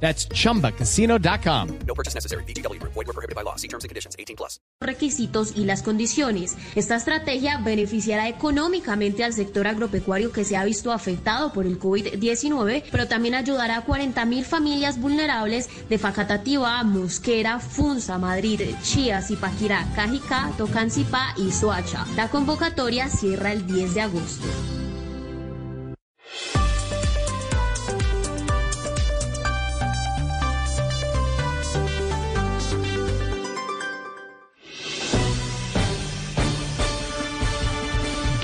That's chumbacasino.com. No purchase necessary. BGW. Void were prohibited by law. See terms and conditions. 18 plus. requisitos y las condiciones. Esta estrategia beneficiará económicamente al sector agropecuario que se ha visto afectado por el COVID-19, pero también ayudará a 40 mil familias vulnerables de Facatativá, Mosquera, Funza, Madrid, Chía, Zipaquirá, Cajicá, Tocancipá y Soacha. La convocatoria cierra el 10 de agosto.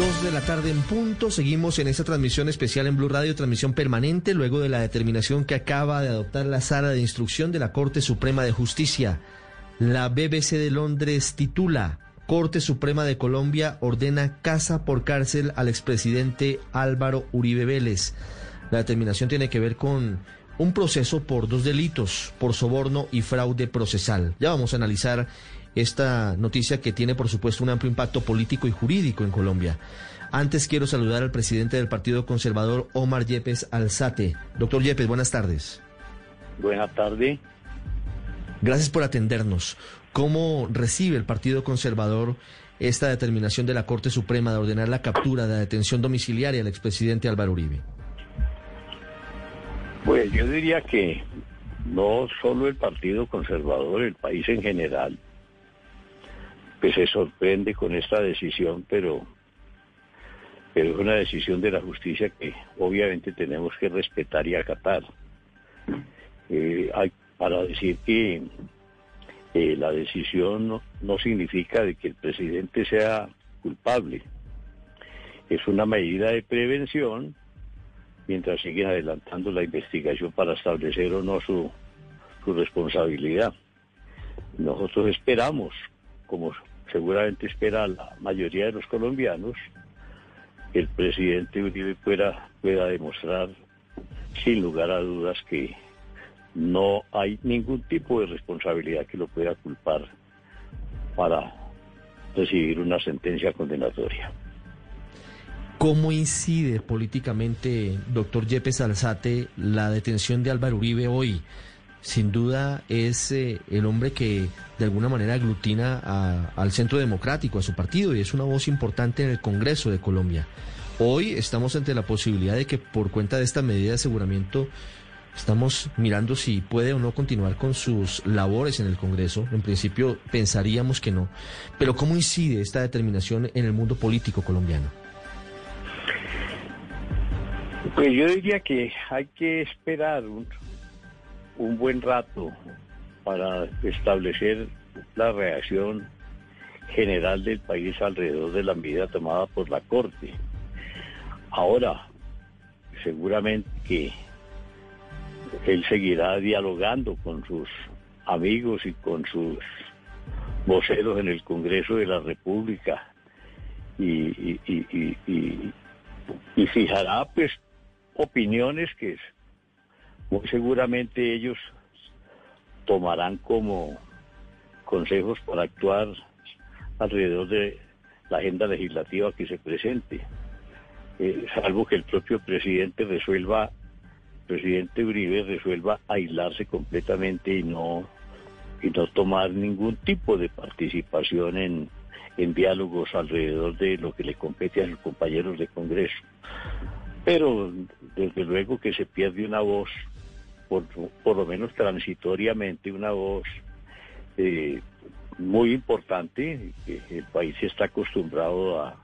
Dos de la tarde en punto. Seguimos en esta transmisión especial en Blue Radio, transmisión permanente, luego de la determinación que acaba de adoptar la sala de instrucción de la Corte Suprema de Justicia. La BBC de Londres titula Corte Suprema de Colombia ordena casa por cárcel al expresidente Álvaro Uribe Vélez. La determinación tiene que ver con un proceso por dos delitos, por soborno y fraude procesal. Ya vamos a analizar esta noticia que tiene, por supuesto, un amplio impacto político y jurídico en Colombia. Antes quiero saludar al presidente del Partido Conservador, Omar Yepes Alzate. Doctor Yepes, buenas tardes. Buenas tardes. Gracias por atendernos. ¿Cómo recibe el Partido Conservador esta determinación de la Corte Suprema de ordenar la captura de la detención domiciliaria al expresidente Álvaro Uribe? Pues yo diría que no solo el Partido Conservador, el país en general, pues se sorprende con esta decisión, pero, es una decisión de la justicia que obviamente tenemos que respetar y acatar. Eh, para decir que eh, la decisión no, significa de que el presidente sea culpable, es una medida de prevención mientras siguen adelantando la investigación para establecer o no su responsabilidad. Nosotros esperamos, como seguramente espera la mayoría de los colombianos, que el presidente Uribe pueda, pueda demostrar sin lugar a dudas que no hay ningún tipo de responsabilidad que lo pueda culpar para recibir una sentencia condenatoria. ¿Cómo incide políticamente, doctor Yepes Alzate, la detención de Álvaro Uribe hoy? Sin duda es eh, el hombre que de alguna manera aglutina a- al centro democrático, a su partido, y es una voz importante en el Congreso de Colombia. Hoy estamos ante la posibilidad de que por cuenta de esta medida de aseguramiento estamos mirando si puede o no continuar con sus labores en el Congreso. En principio pensaríamos que no. Pero ¿cómo incide esta determinación en el mundo político colombiano? Pues yo diría que hay que esperar un, un buen rato para establecer la reacción general del país alrededor de la medida tomada por la Corte. Ahora, seguramente que él seguirá dialogando con sus amigos y con sus voceros en el Congreso de la República y, fijará pues opiniones que seguramente ellos tomarán como consejos para actuar alrededor de la agenda legislativa que se presente, Eh, salvo que el propio presidente resuelva, presidente Uribe resuelva aislarse completamente y no y no tomar ningún tipo de participación en, en diálogos alrededor de lo que le compete a sus compañeros de Congreso. Pero desde luego que se pierde una voz, por, por lo menos transitoriamente, una voz eh, muy importante, que el país está acostumbrado a,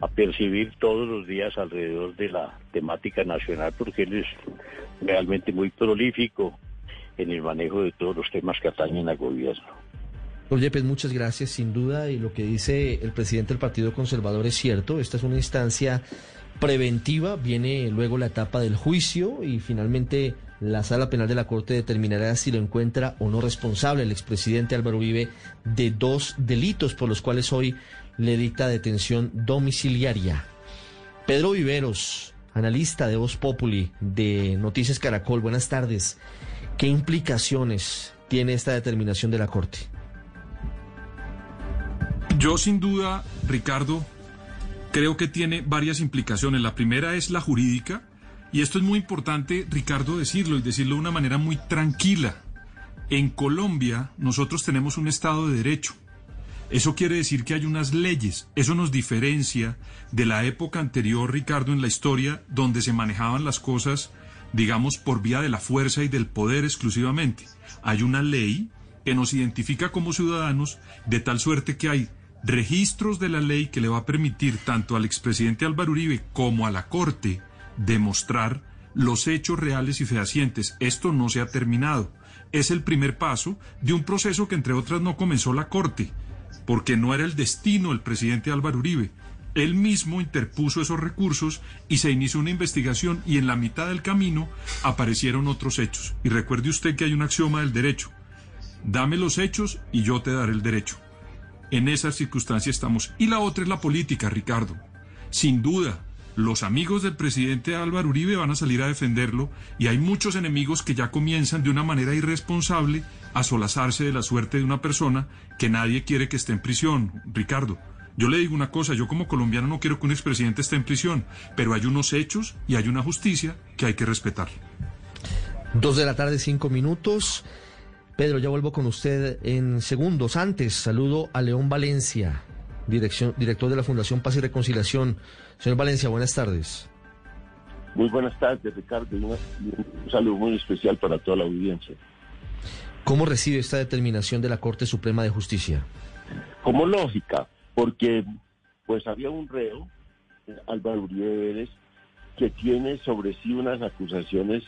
a percibir todos los días alrededor de la temática nacional, porque él es realmente muy prolífico en el manejo de todos los temas que atañen al gobierno. Doctor Yepes, muchas gracias. Sin duda, y lo que dice el presidente del Partido Conservador es cierto. Esta es una instancia preventiva. Viene luego la etapa del juicio y finalmente la sala penal de la Corte determinará si lo encuentra o no responsable el expresidente Álvaro Uribe de dos delitos por los cuales hoy le dicta detención domiciliaria. Pedro Viveros, analista de Voz Populi de Noticias Caracol, buenas tardes. ¿Qué implicaciones tiene esta determinación de la Corte? Yo sin duda, Ricardo, creo que tiene varias implicaciones. La primera es la jurídica, y esto es muy importante, Ricardo, decirlo y decirlo de una manera muy tranquila. En Colombia nosotros tenemos un Estado de Derecho. Eso quiere decir que hay unas leyes. Eso nos diferencia de la época anterior, Ricardo, en la historia, donde se manejaban las cosas, digamos, por vía de la fuerza y del poder exclusivamente. Hay una ley que nos identifica como ciudadanos de tal suerte que hay registros de la ley que le va a permitir tanto al expresidente Álvaro Uribe como a la Corte demostrar los hechos reales y fehacientes. Esto no se ha terminado. Es el primer paso de un proceso que, entre otras, no comenzó la Corte, porque no era el destino del presidente Álvaro Uribe. Él mismo interpuso esos recursos y se inició una investigación y en la mitad del camino aparecieron otros hechos. Y recuerde usted que hay un axioma del derecho. Dame los hechos y yo te daré el derecho. En esas circunstancias estamos. Y la otra es la política, Ricardo. Sin duda, los amigos del presidente Álvaro Uribe van a salir a defenderlo y hay muchos enemigos que ya comienzan de una manera irresponsable a solazarse de la suerte de una persona que nadie quiere que esté en prisión. Ricardo, yo le digo una cosa, yo como colombiano no quiero que un expresidente esté en prisión, pero hay unos hechos y hay una justicia que hay que respetar. Dos de la tarde, cinco minutos. Pedro, ya vuelvo con usted en segundos. Antes, saludo a León Valencia, director de la Fundación Paz y Reconciliación. Señor Valencia, buenas tardes. Muy buenas tardes, Ricardo, un saludo muy especial para toda la audiencia. ¿Cómo recibe esta determinación de la Corte Suprema de Justicia? Como lógica, porque pues había un reo, Álvaro Uribe Vélez, que tiene sobre sí unas acusaciones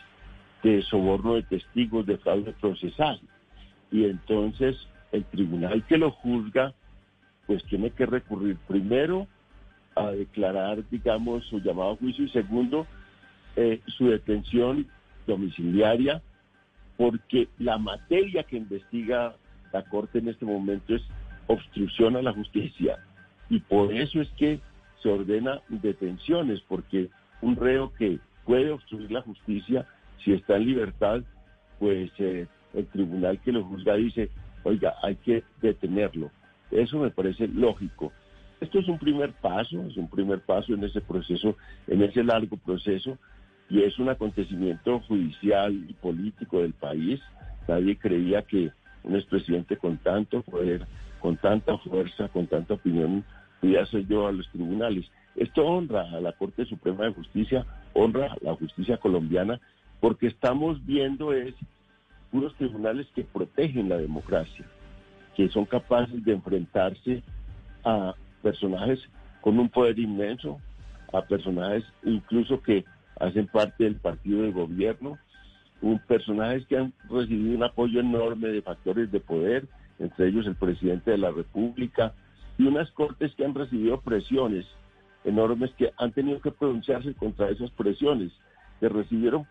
de soborno de testigos de fraude procesal y entonces el tribunal que lo juzga pues tiene que recurrir primero a declarar, digamos, su llamado a juicio y segundo, eh, su detención domiciliaria, porque la materia que investiga la Corte en este momento es obstrucción a la justicia. Y por eso es que se ordena detenciones, porque un reo que puede obstruir la justicia, si está en libertad, pues eh, el tribunal que lo juzga dice, oiga, hay que detenerlo. Eso me parece lógico. Esto es un primer paso, es un primer paso en ese proceso, en ese largo proceso, y es un acontecimiento judicial y político del país. Nadie creía que un expresidente con tanto poder, con tanta fuerza, con tanta opinión, pudiera ser yo a los tribunales. Esto honra a la Corte Suprema de Justicia, honra a la justicia colombiana, porque estamos viendo es unos tribunales que protegen la democracia, que son capaces de enfrentarse a personajes con un poder inmenso, a personajes incluso que hacen parte del partido de gobierno, un, personajes que han recibido un apoyo enorme de factores de poder, entre ellos el presidente de la República, y unas cortes que han recibido presiones enormes que han tenido que pronunciarse contra esas presiones, que recibieron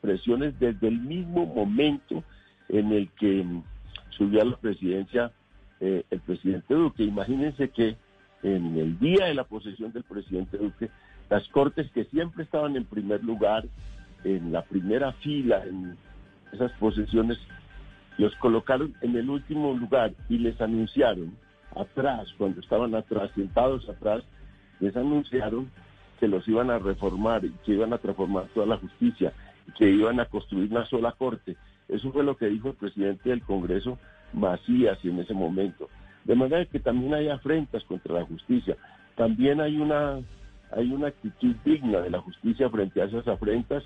presiones desde el mismo momento en el que subió a la presidencia eh, el presidente Duque. Imagínense que en el día de la posesión del presidente Duque, las cortes que siempre estaban en primer lugar, en la primera fila, en esas posesiones, los colocaron en el último lugar y les anunciaron atrás, cuando estaban atrás, sentados atrás, les anunciaron que los iban a reformar que iban a transformar toda la justicia que iban a construir una sola corte. Eso fue lo que dijo el presidente del Congreso, Macías, en ese momento. De manera que también hay afrentas contra la justicia. También hay una, hay una actitud digna de la justicia frente a esas afrentas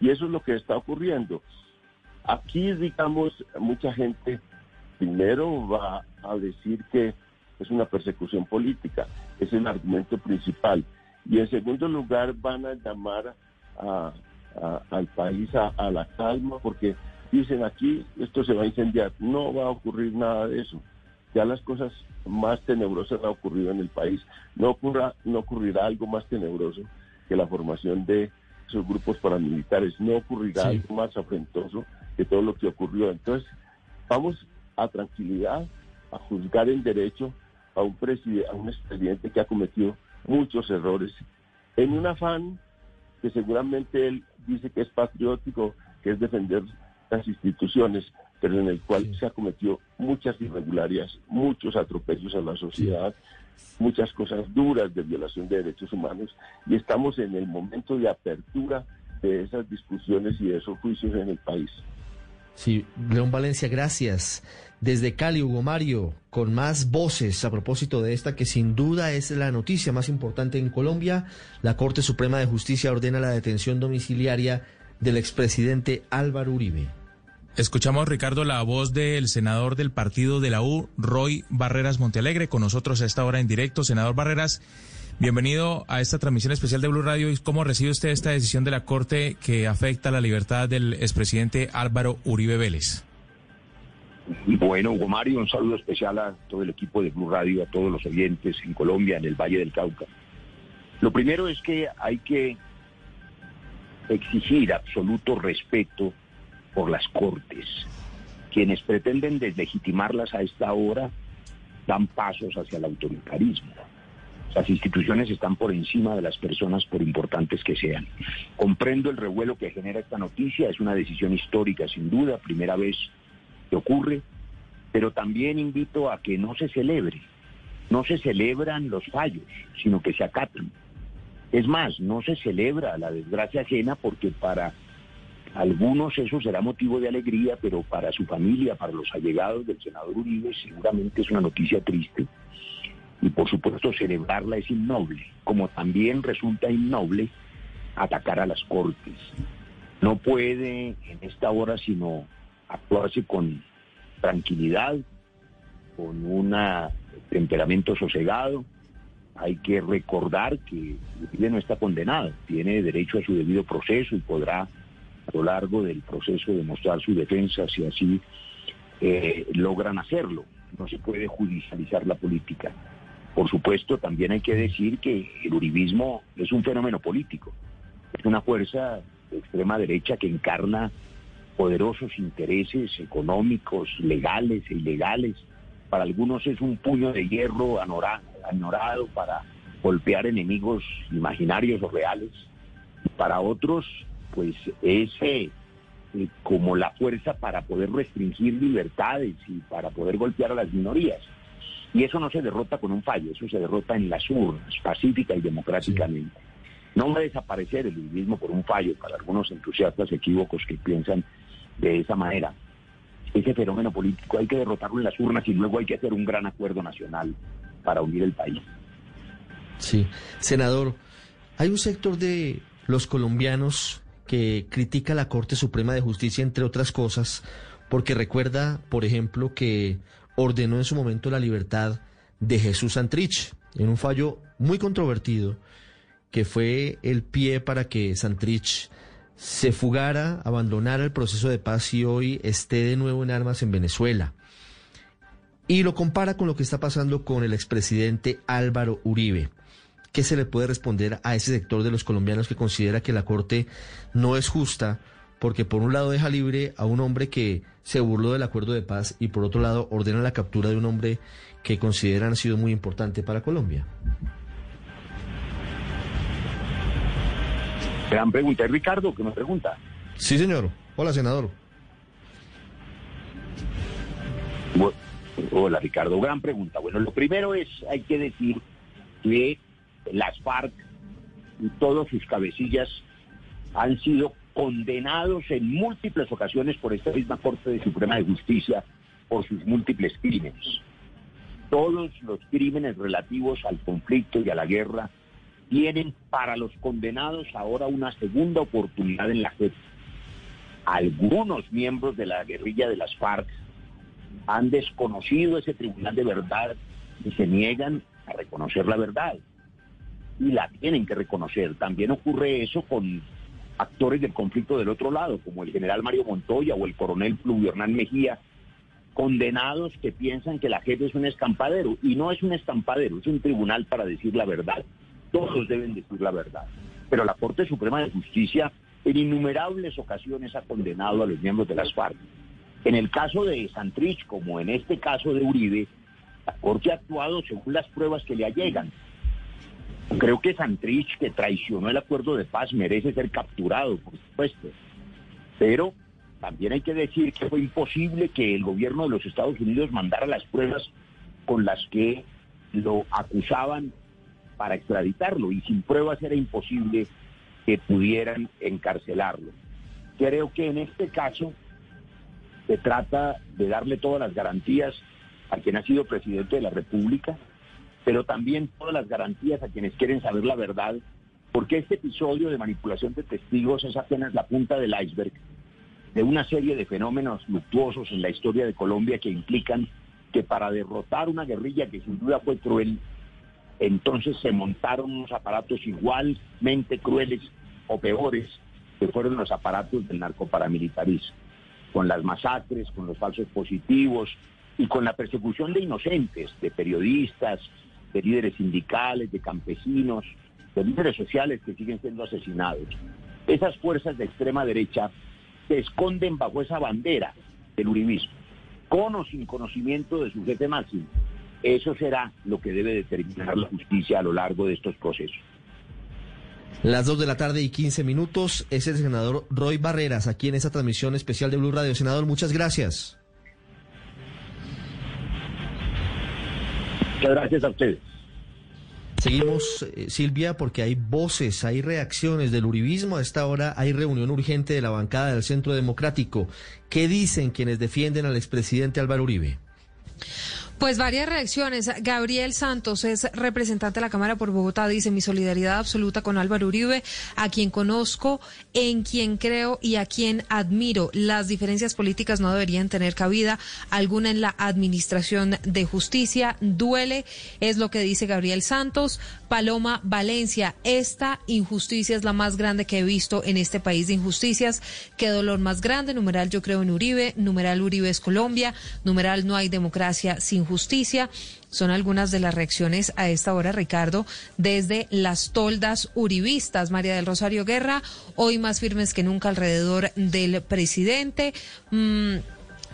y eso es lo que está ocurriendo. Aquí, digamos, mucha gente primero va a decir que es una persecución política, es el argumento principal. Y en segundo lugar van a llamar al país a la calma porque dicen aquí esto se va a incendiar. No va a ocurrir nada de eso ya las cosas más tenebrosas han ocurrido en el país. No, ocurra, no ocurrirá algo más tenebroso que la formación de esos grupos paramilitares. No ocurrirá Sí. algo más afrentoso que todo lo que ocurrió. Entonces, vamos a tranquilidad, a juzgar en derecho a un, preside- a un expresidente que ha cometido muchos errores en un afán que seguramente él dice que es patriótico, que es defender las instituciones, pero en el cual se ha cometido muchas irregularidades, muchos atropellos a la sociedad, muchas cosas duras de violación de derechos humanos y estamos en el momento de apertura de esas discusiones y de esos juicios en el país. Sí, León Valencia, gracias. Desde Cali, Hugo Mario, con más voces a propósito de esta que sin duda es la noticia más importante en Colombia, la Corte Suprema de Justicia ordena la detención domiciliaria del expresidente Álvaro Uribe. Escuchamos, Ricardo, la voz del senador del partido de la U, Roy Barreras Montealegre, con nosotros a esta hora en directo. Senador Barreras, bienvenido a esta transmisión especial de Blue Radio. ¿Y ¿Cómo recibe usted esta decisión de la Corte que afecta la libertad del expresidente Álvaro Uribe Vélez? Bueno, Hugo Mario, un saludo especial a todo el equipo de Blue Radio, a todos los oyentes en Colombia, en el Valle del Cauca. Lo primero es que hay que exigir absoluto respeto por las cortes. Quienes pretenden deslegitimarlas a esta hora dan pasos hacia el autoritarismo. Las instituciones están por encima de las personas, por importantes que sean. Comprendo el revuelo que genera esta noticia, es una decisión histórica sin duda, primera vez que ocurre, pero también invito a que no se celebre. No se celebran los fallos, sino que se acatan. Es más, no se celebra la desgracia ajena porque para algunos eso será motivo de alegría, pero para su familia, para los allegados del senador Uribe, seguramente es una noticia triste. Y por supuesto celebrarla es innoble, como también resulta innoble atacar a las cortes. No puede en esta hora sino actuarse con tranquilidad, con un temperamento sosegado. Hay que recordar que Uribe no está condenado, tiene derecho a su debido proceso y podrá a lo largo del proceso demostrar su defensa si así eh, logran hacerlo. No se puede judicializar la política. Por supuesto, también hay que decir que el uribismo es un fenómeno político. Es una fuerza de extrema derecha que encarna poderosos intereses económicos, legales e ilegales. Para algunos es un puño de hierro añorado para golpear enemigos imaginarios o reales. Para otros, pues es eh, como la fuerza para poder restringir libertades y para poder golpear a las minorías. Y eso no se derrota con un fallo, eso se derrota en las urnas, pacífica y democráticamente. No va a desaparecer el uribismo por un fallo, para algunos entusiastas equívocos que piensan de esa manera. Ese fenómeno político hay que derrotarlo en las urnas y luego hay que hacer un gran acuerdo nacional para unir el país. Sí, senador, hay un sector de los colombianos que critica la Corte Suprema de Justicia, entre otras cosas, porque recuerda, por ejemplo, que ordenó en su momento la libertad de Jesús Santrich, en un fallo muy controvertido, que fue el pie para que Santrich se fugara, abandonara el proceso de paz y hoy esté de nuevo en armas en Venezuela. Y lo compara con lo que está pasando con el expresidente Álvaro Uribe. ¿Qué se le puede responder a ese sector de los colombianos que considera que la Corte no es justa porque por un lado deja libre a un hombre que se burló del acuerdo de paz y por otro lado ordena la captura de un hombre que consideran ha sido muy importante para Colombia? Gran pregunta. ¿Es Ricardo que me pregunta? Sí, señor. Hola, senador. Hola Ricardo, gran pregunta. Bueno, lo primero es, hay que decir que las FARC y todos sus cabecillas han sido condenados en múltiples ocasiones por esta misma Corte de Suprema de Justicia por sus múltiples crímenes. Todos los crímenes relativos al conflicto y a la guerra tienen para los condenados ahora una segunda oportunidad en la JEP. Algunos miembros de la guerrilla de las FARC han desconocido ese tribunal de verdad y se niegan a reconocer la verdad. Y la tienen que reconocer. También ocurre eso con actores del conflicto del otro lado, como el general Mario Montoya o el coronel Fluvio Hernán Mejía, condenados que piensan que la JEP es un escampadero. Y no es un escampadero, es un tribunal para decir la verdad. Todos deben decir la verdad. pero la Corte Suprema de Justicia en innumerables ocasiones ha condenado a los miembros de las FARC. En el caso de Santrich, como en este caso de Uribe, la Corte ha actuado según las pruebas que le allegan. Creo que Santrich, que traicionó el acuerdo de paz, merece ser capturado, por supuesto. Pero también hay que decir que fue imposible que el gobierno de los Estados Unidos mandara las pruebas con las que lo acusaban para extraditarlo y sin pruebas era imposible que pudieran encarcelarlo. Creo que en este caso se trata de darle todas las garantías a quien ha sido presidente de la República, pero también todas las garantías a quienes quieren saber la verdad, porque este episodio de manipulación de testigos es apenas la punta del iceberg de una serie de fenómenos luctuosos en la historia de Colombia que implican que para derrotar una guerrilla que sin duda fue cruel, entonces se montaron unos aparatos igualmente crueles o peores que fueron los aparatos del narcoparamilitarismo, con las masacres, con los falsos positivos y con la persecución de inocentes, de periodistas, de líderes sindicales, de campesinos, de líderes sociales que siguen siendo asesinados. Esas fuerzas de extrema derecha se esconden bajo esa bandera del uribismo, con o sin conocimiento de su jefe máximo. Eso será lo que debe determinar la justicia a lo largo de estos procesos. Las 2 de la tarde y 15 minutos es el senador Roy Barreras aquí en esta transmisión especial de Blue Radio. Senador, muchas gracias. Muchas gracias a ustedes. Seguimos, eh, Silvia, porque hay voces, hay reacciones del uribismo. A esta hora hay reunión urgente de la bancada del Centro Democrático. ¿Qué dicen quienes defienden al expresidente Álvaro Uribe? Pues varias reacciones. Gabriel Santos es representante de la Cámara por Bogotá. Dice mi solidaridad absoluta con Álvaro Uribe, a quien conozco, en quien creo y a quien admiro. Las diferencias políticas no deberían tener cabida alguna en la administración de justicia. Duele, es lo que dice Gabriel Santos. Paloma Valencia, esta injusticia es la más grande que he visto en este país de injusticias. Qué dolor más grande. Numeral yo creo en Uribe. Numeral Uribe es Colombia. Numeral no hay democracia sin justicia. Son algunas de las reacciones a esta hora, Ricardo, desde las toldas uribistas. María del Rosario Guerra, hoy más firmes que nunca alrededor del presidente. Mm,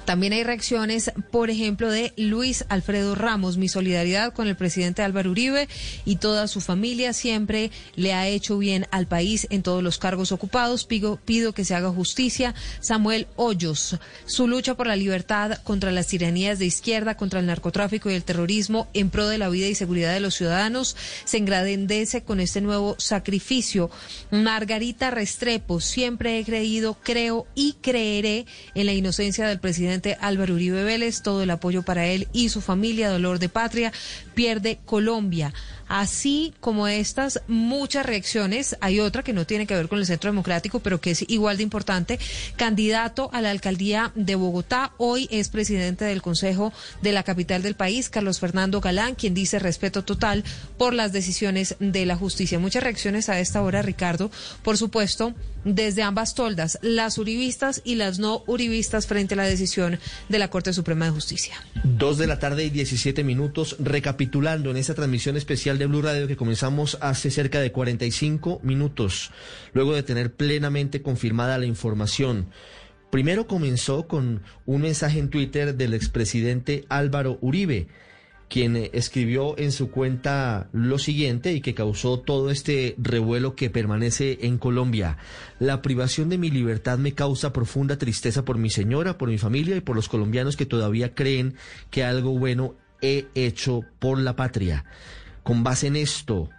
también hay reacciones, por ejemplo, de Luis Alfredo Ramos. Mi solidaridad con el presidente Álvaro Uribe y toda su familia siempre le ha hecho bien al país en todos los cargos ocupados. Pido, pido que se haga justicia. Samuel Hoyos, su lucha por la libertad contra las tiranías de izquierda, contra el narcotráfico y el terrorismo en pro de la vida y seguridad de los ciudadanos, se engrandece con este nuevo sacrificio. Margarita Restrepo, siempre he creído, creo y creeré en la inocencia del presidente Álvaro Uribe Vélez, todo el apoyo para él y su familia, dolor de patria, pierde Colombia. Así como estas, muchas reacciones. Hay otra que no tiene que ver con el Centro Democrático, pero que es igual de importante. Candidato a la alcaldía de Bogotá, hoy es presidente del Consejo de la capital del país, Carlos Fernando Galán, quien dice respeto total por las decisiones de la justicia. Muchas reacciones a esta hora, Ricardo. Por supuesto, desde ambas toldas, las uribistas y las no uribistas frente a la decisión de la Corte Suprema de Justicia. Dos de la tarde y 17 minutos, recapitulando en esta transmisión especial de Blue Radio que comenzamos hace cerca de 45 minutos, luego de tener plenamente confirmada la información. Primero comenzó con un mensaje en Twitter del expresidente Álvaro Uribe, quien escribió en su cuenta lo siguiente y que causó todo este revuelo que permanece en Colombia. La privación de mi libertad me causa profunda tristeza por mi señora, por mi familia y por los colombianos que todavía creen que algo bueno he hecho por la patria. Con base en esto,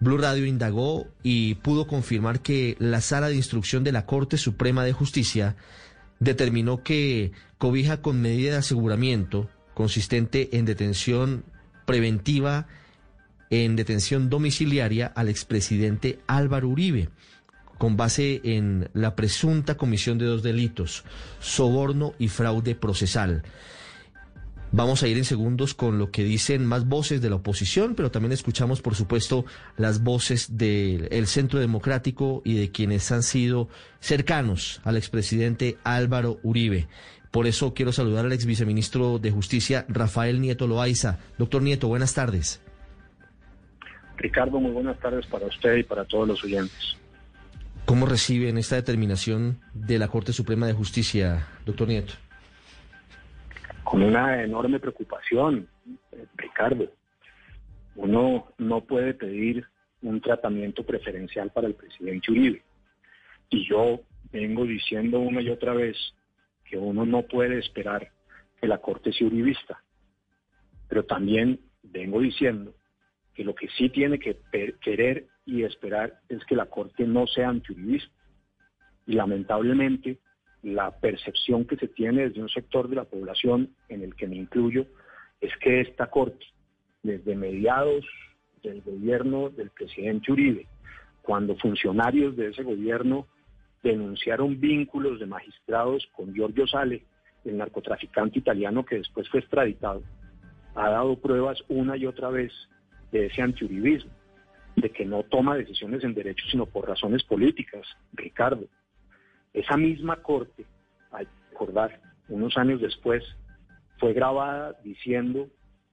Blue Radio indagó y pudo confirmar que la sala de instrucción de la Corte Suprema de Justicia determinó que cobija con medida de aseguramiento consistente en detención preventiva, en detención domiciliaria al expresidente Álvaro Uribe, con base en la presunta comisión de dos delitos, soborno y fraude procesal. Vamos a ir en segundos con lo que dicen más voces de la oposición, pero también escuchamos, por supuesto, las voces del Centro Democrático y de quienes han sido cercanos al expresidente Álvaro Uribe. Por eso quiero saludar al ex viceministro de Justicia, Rafael Nieto Loaiza. Doctor Nieto, buenas tardes. Ricardo, muy buenas tardes para usted y para todos los oyentes. ¿Cómo reciben esta determinación de la Corte Suprema de Justicia, doctor Nieto? Con una enorme preocupación, eh, Ricardo. Uno no puede pedir un tratamiento preferencial para el presidente Uribe. Y yo vengo diciendo una y otra vez que uno no puede esperar que la Corte sea uribista. Pero también vengo diciendo que lo que sí tiene que querer y esperar es que la Corte no sea antiuribista. Y lamentablemente la percepción que se tiene desde un sector de la población, en el que me incluyo, es que esta Corte, desde mediados del gobierno del presidente Uribe, cuando funcionarios de ese gobierno denunciaron vínculos de magistrados con Giorgio Sale, el narcotraficante italiano que después fue extraditado, ha dado pruebas una y otra vez de ese antiuribismo, de que no toma decisiones en derecho sino por razones políticas, Ricardo. Esa misma corte, que recordar, unos años después, fue grabada diciendo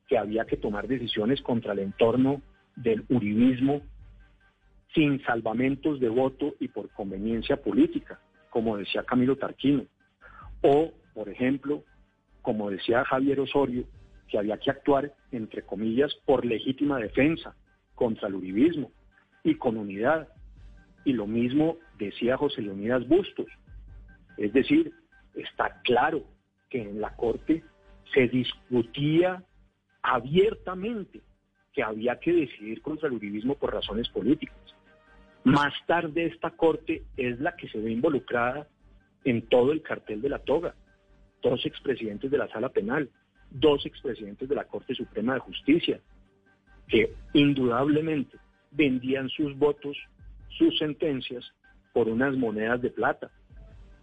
que había que tomar decisiones contra el entorno del uribismo sin salvamentos de voto y por conveniencia política, como decía Camilo Tarquino. O, por ejemplo, como decía Javier Osorio, que había que actuar, entre comillas, por legítima defensa contra el uribismo y con unidad. Y lo mismo decía José Leonidas Bustos. Es decir, está claro que en la Corte se discutía abiertamente que había que decidir contra el uribismo por razones políticas. Más tarde esta Corte es la que se ve involucrada en todo el cartel de la toga. Dos expresidentes de la Sala Penal, dos expresidentes de la Corte Suprema de Justicia, que indudablemente vendían sus votos, sus sentencias, por unas monedas de plata.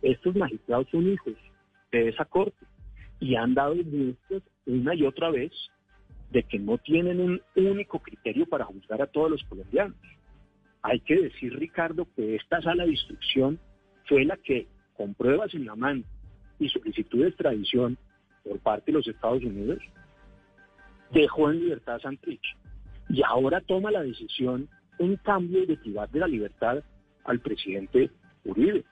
Estos magistrados son hijos de esa Corte y han dado muestras una y otra vez de que no tienen un único criterio para juzgar a todos los colombianos. Hay que decir, Ricardo, que esta sala de instrucción fue la que, con pruebas en la mano y solicitud de extradición, por parte de los Estados Unidos, dejó en libertad a Santrich. Y ahora toma la decisión, en cambio, de privar de la libertad al presidente Uribe.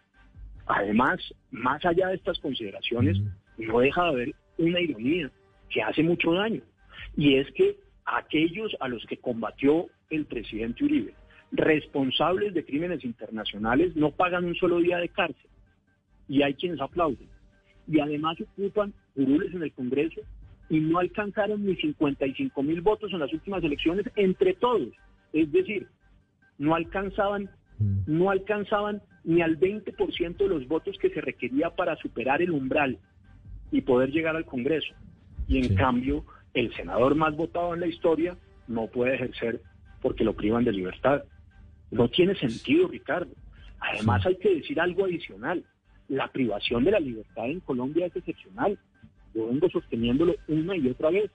Además, más allá de estas consideraciones, no deja de haber una ironía que hace mucho daño. Y es que aquellos a los que combatió el presidente Uribe, responsables de crímenes internacionales, no pagan un solo día de cárcel. Y hay quienes aplauden y además ocupan curules en el Congreso y no alcanzaron ni 55 mil votos en las últimas elecciones entre todos. Es decir, no alcanzaban. No alcanzaban ni al 20% de los votos que se requería para superar el umbral y poder llegar al Congreso. Y en cambio, el senador más votado en la historia no puede ejercer porque lo privan de libertad. No tiene sentido, Ricardo. Además, hay que decir algo adicional la privación de la libertad en Colombia es excepcional. Yo vengo sosteniéndolo una y otra vez.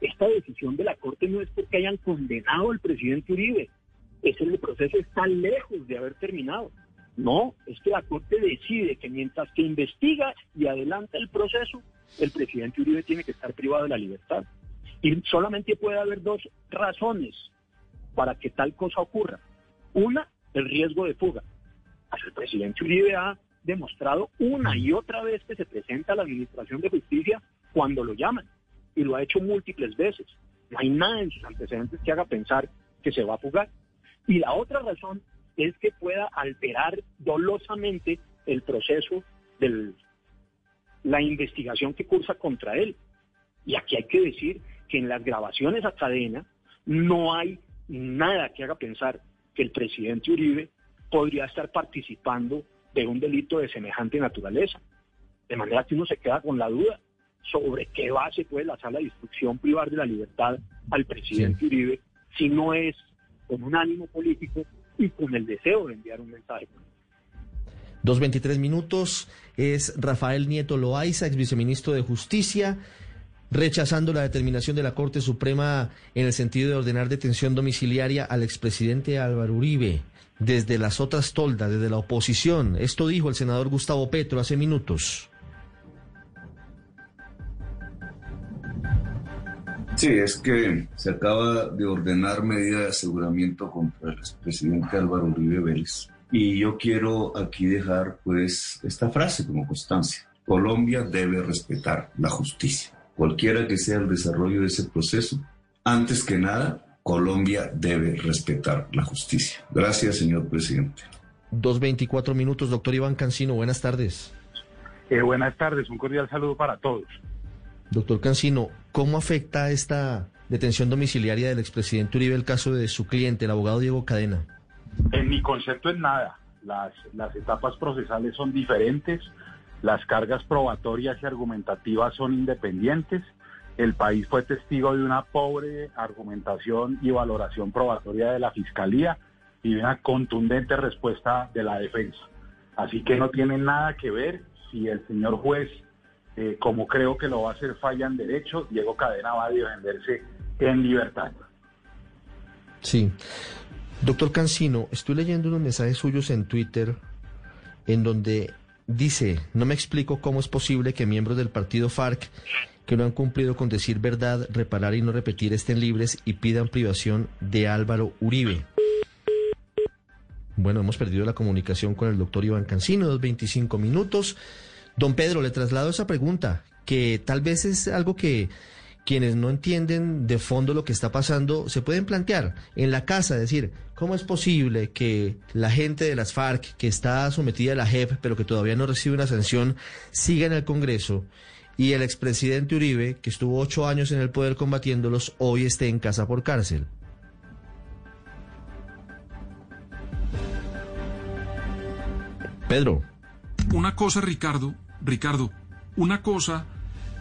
Esta decisión de la Corte no es porque hayan condenado al presidente Uribe. Es el proceso está lejos de haber terminado. No, es que la Corte decide que mientras que investiga y adelanta el proceso, el presidente Uribe tiene que estar privado de la libertad. Y solamente puede haber dos razones para que tal cosa ocurra. Una, el riesgo de fuga. El presidente Uribe ha demostrado una y otra vez que se presenta a la Administración de Justicia cuando lo llaman. Y lo ha hecho múltiples veces. No hay nada en sus antecedentes que haga pensar que se va a fugar. Y la otra razón es que pueda alterar dolosamente el proceso de la investigación que cursa contra él. Y aquí hay que decir que en las grabaciones a cadena no hay nada que haga pensar que el presidente Uribe podría estar participando de un delito de semejante naturaleza. De manera que uno se queda con la duda sobre qué base puede la sala de instrucción privar de la libertad al presidente Uribe si no es con un ánimo político y con el deseo de enviar un mensaje político. 2.23 minutos es Rafael Nieto Loaiza, ex viceministro de Justicia, rechazando la determinación de la Corte Suprema en el sentido de ordenar detención domiciliaria al expresidente Álvaro Uribe desde las otras toldas, desde la oposición. Esto dijo el senador Gustavo Petro hace minutos. Sí, es que se acaba de ordenar medida de aseguramiento contra el expresidente Álvaro Uribe Vélez. Y yo quiero aquí dejar pues esta frase como constancia. Colombia debe respetar la justicia. Cualquiera que sea el desarrollo de ese proceso, antes que nada, Colombia debe respetar la justicia. Gracias, señor presidente. 2.24 minutos, doctor Iván Cancino, buenas tardes. Eh, buenas tardes, un cordial saludo para todos. Doctor Cancino, ¿cómo afecta esta detención domiciliaria del expresidente Uribe el caso de su cliente, el abogado Diego Cadena? En mi concepto es nada. Las, las etapas procesales son diferentes, las cargas probatorias y argumentativas son independientes. El país fue testigo de una pobre argumentación y valoración probatoria de la Fiscalía y de una contundente respuesta de la defensa. Así que no tiene nada que ver si el señor juez, eh, como creo que lo va a hacer, falla en derecho, Diego Cadena va a defenderse en libertad. Sí. Doctor Cancino, estoy leyendo unos mensajes suyos en Twitter en donde dice, no me explico cómo es posible que miembros del partido FARC que no han cumplido con decir verdad, reparar y no repetir estén libres y pidan privación de Álvaro Uribe. Bueno, hemos perdido la comunicación con el doctor Iván Cancino, dos 25 minutos. Don Pedro, le traslado esa pregunta, que tal vez es algo que quienes no entienden de fondo lo que está pasando se pueden plantear en la casa, decir, ¿cómo es posible que la gente de las FARC, que está sometida a la JEP, pero que todavía no recibe una sanción, siga en el Congreso y el expresidente Uribe, que estuvo ocho años en el poder combatiéndolos, hoy esté en casa por cárcel? Pedro. Una cosa, Ricardo, Ricardo, una cosa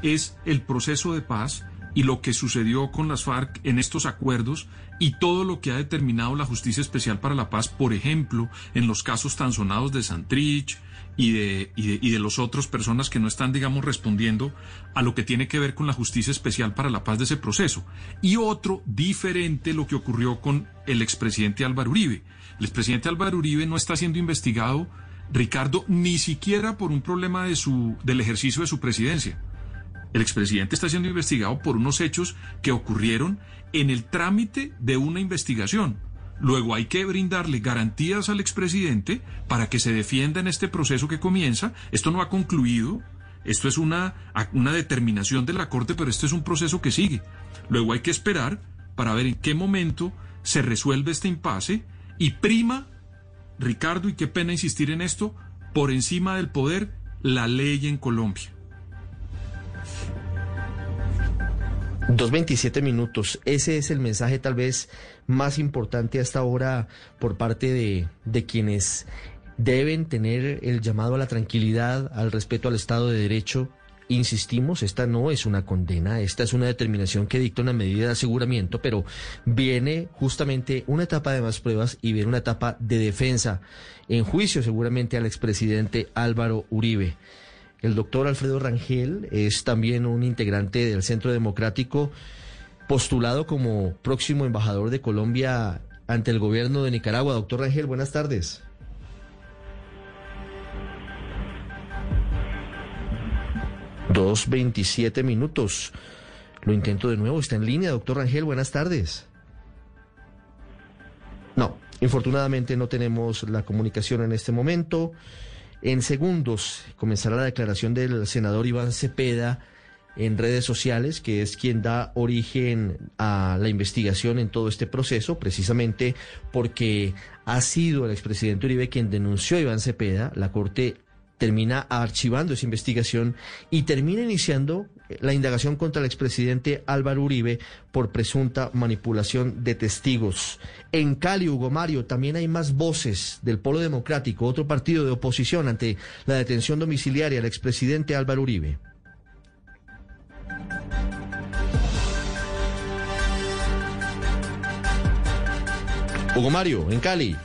es el proceso de paz y lo que sucedió con las FARC en estos acuerdos y todo lo que ha determinado la Justicia Especial para la Paz, por ejemplo, en los casos tan sonados de Santrich y de, y de, y de los otros personas que no están, digamos, respondiendo a lo que tiene que ver con la Justicia Especial para la Paz de ese proceso. Y otro diferente lo que ocurrió con el expresidente Álvaro Uribe. El expresidente Álvaro Uribe no está siendo investigado, Ricardo, ni siquiera por un problema de su, del ejercicio de su presidencia. El expresidente está siendo investigado por unos hechos que ocurrieron en el trámite de una investigación. Luego hay que brindarle garantías al expresidente para que se defienda en este proceso que comienza. Esto no ha concluido, esto es una, una determinación de la Corte, pero este es un proceso que sigue. Luego hay que esperar para ver en qué momento se resuelve este impasse y prima, Ricardo, y qué pena insistir en esto, por encima del poder, la ley en Colombia. 2.27 minutos. Ese es el mensaje tal vez más importante hasta ahora por parte de, de quienes deben tener el llamado a la tranquilidad, al respeto al Estado de Derecho. Insistimos, esta no es una condena, esta es una determinación que dicta una medida de aseguramiento, pero viene justamente una etapa de más pruebas y viene una etapa de defensa en juicio seguramente al expresidente Álvaro Uribe. El doctor Alfredo Rangel es también un integrante del Centro Democrático postulado como próximo embajador de Colombia ante el gobierno de Nicaragua. Doctor Rangel, buenas tardes. Dos veintisiete minutos. Lo intento de nuevo. Está en línea, doctor Rangel. Buenas tardes. No, infortunadamente no tenemos la comunicación en este momento. En segundos comenzará la declaración del senador Iván Cepeda en redes sociales, que es quien da origen a la investigación en todo este proceso, precisamente porque ha sido el expresidente Uribe quien denunció a Iván Cepeda. La Corte termina archivando esa investigación y termina iniciando la indagación contra el expresidente Álvaro Uribe por presunta manipulación de testigos. En Cali, Hugo Mario, también hay más voces del Polo Democrático, otro partido de oposición ante la detención domiciliaria del expresidente Álvaro Uribe. Hugo Mario, en Cali.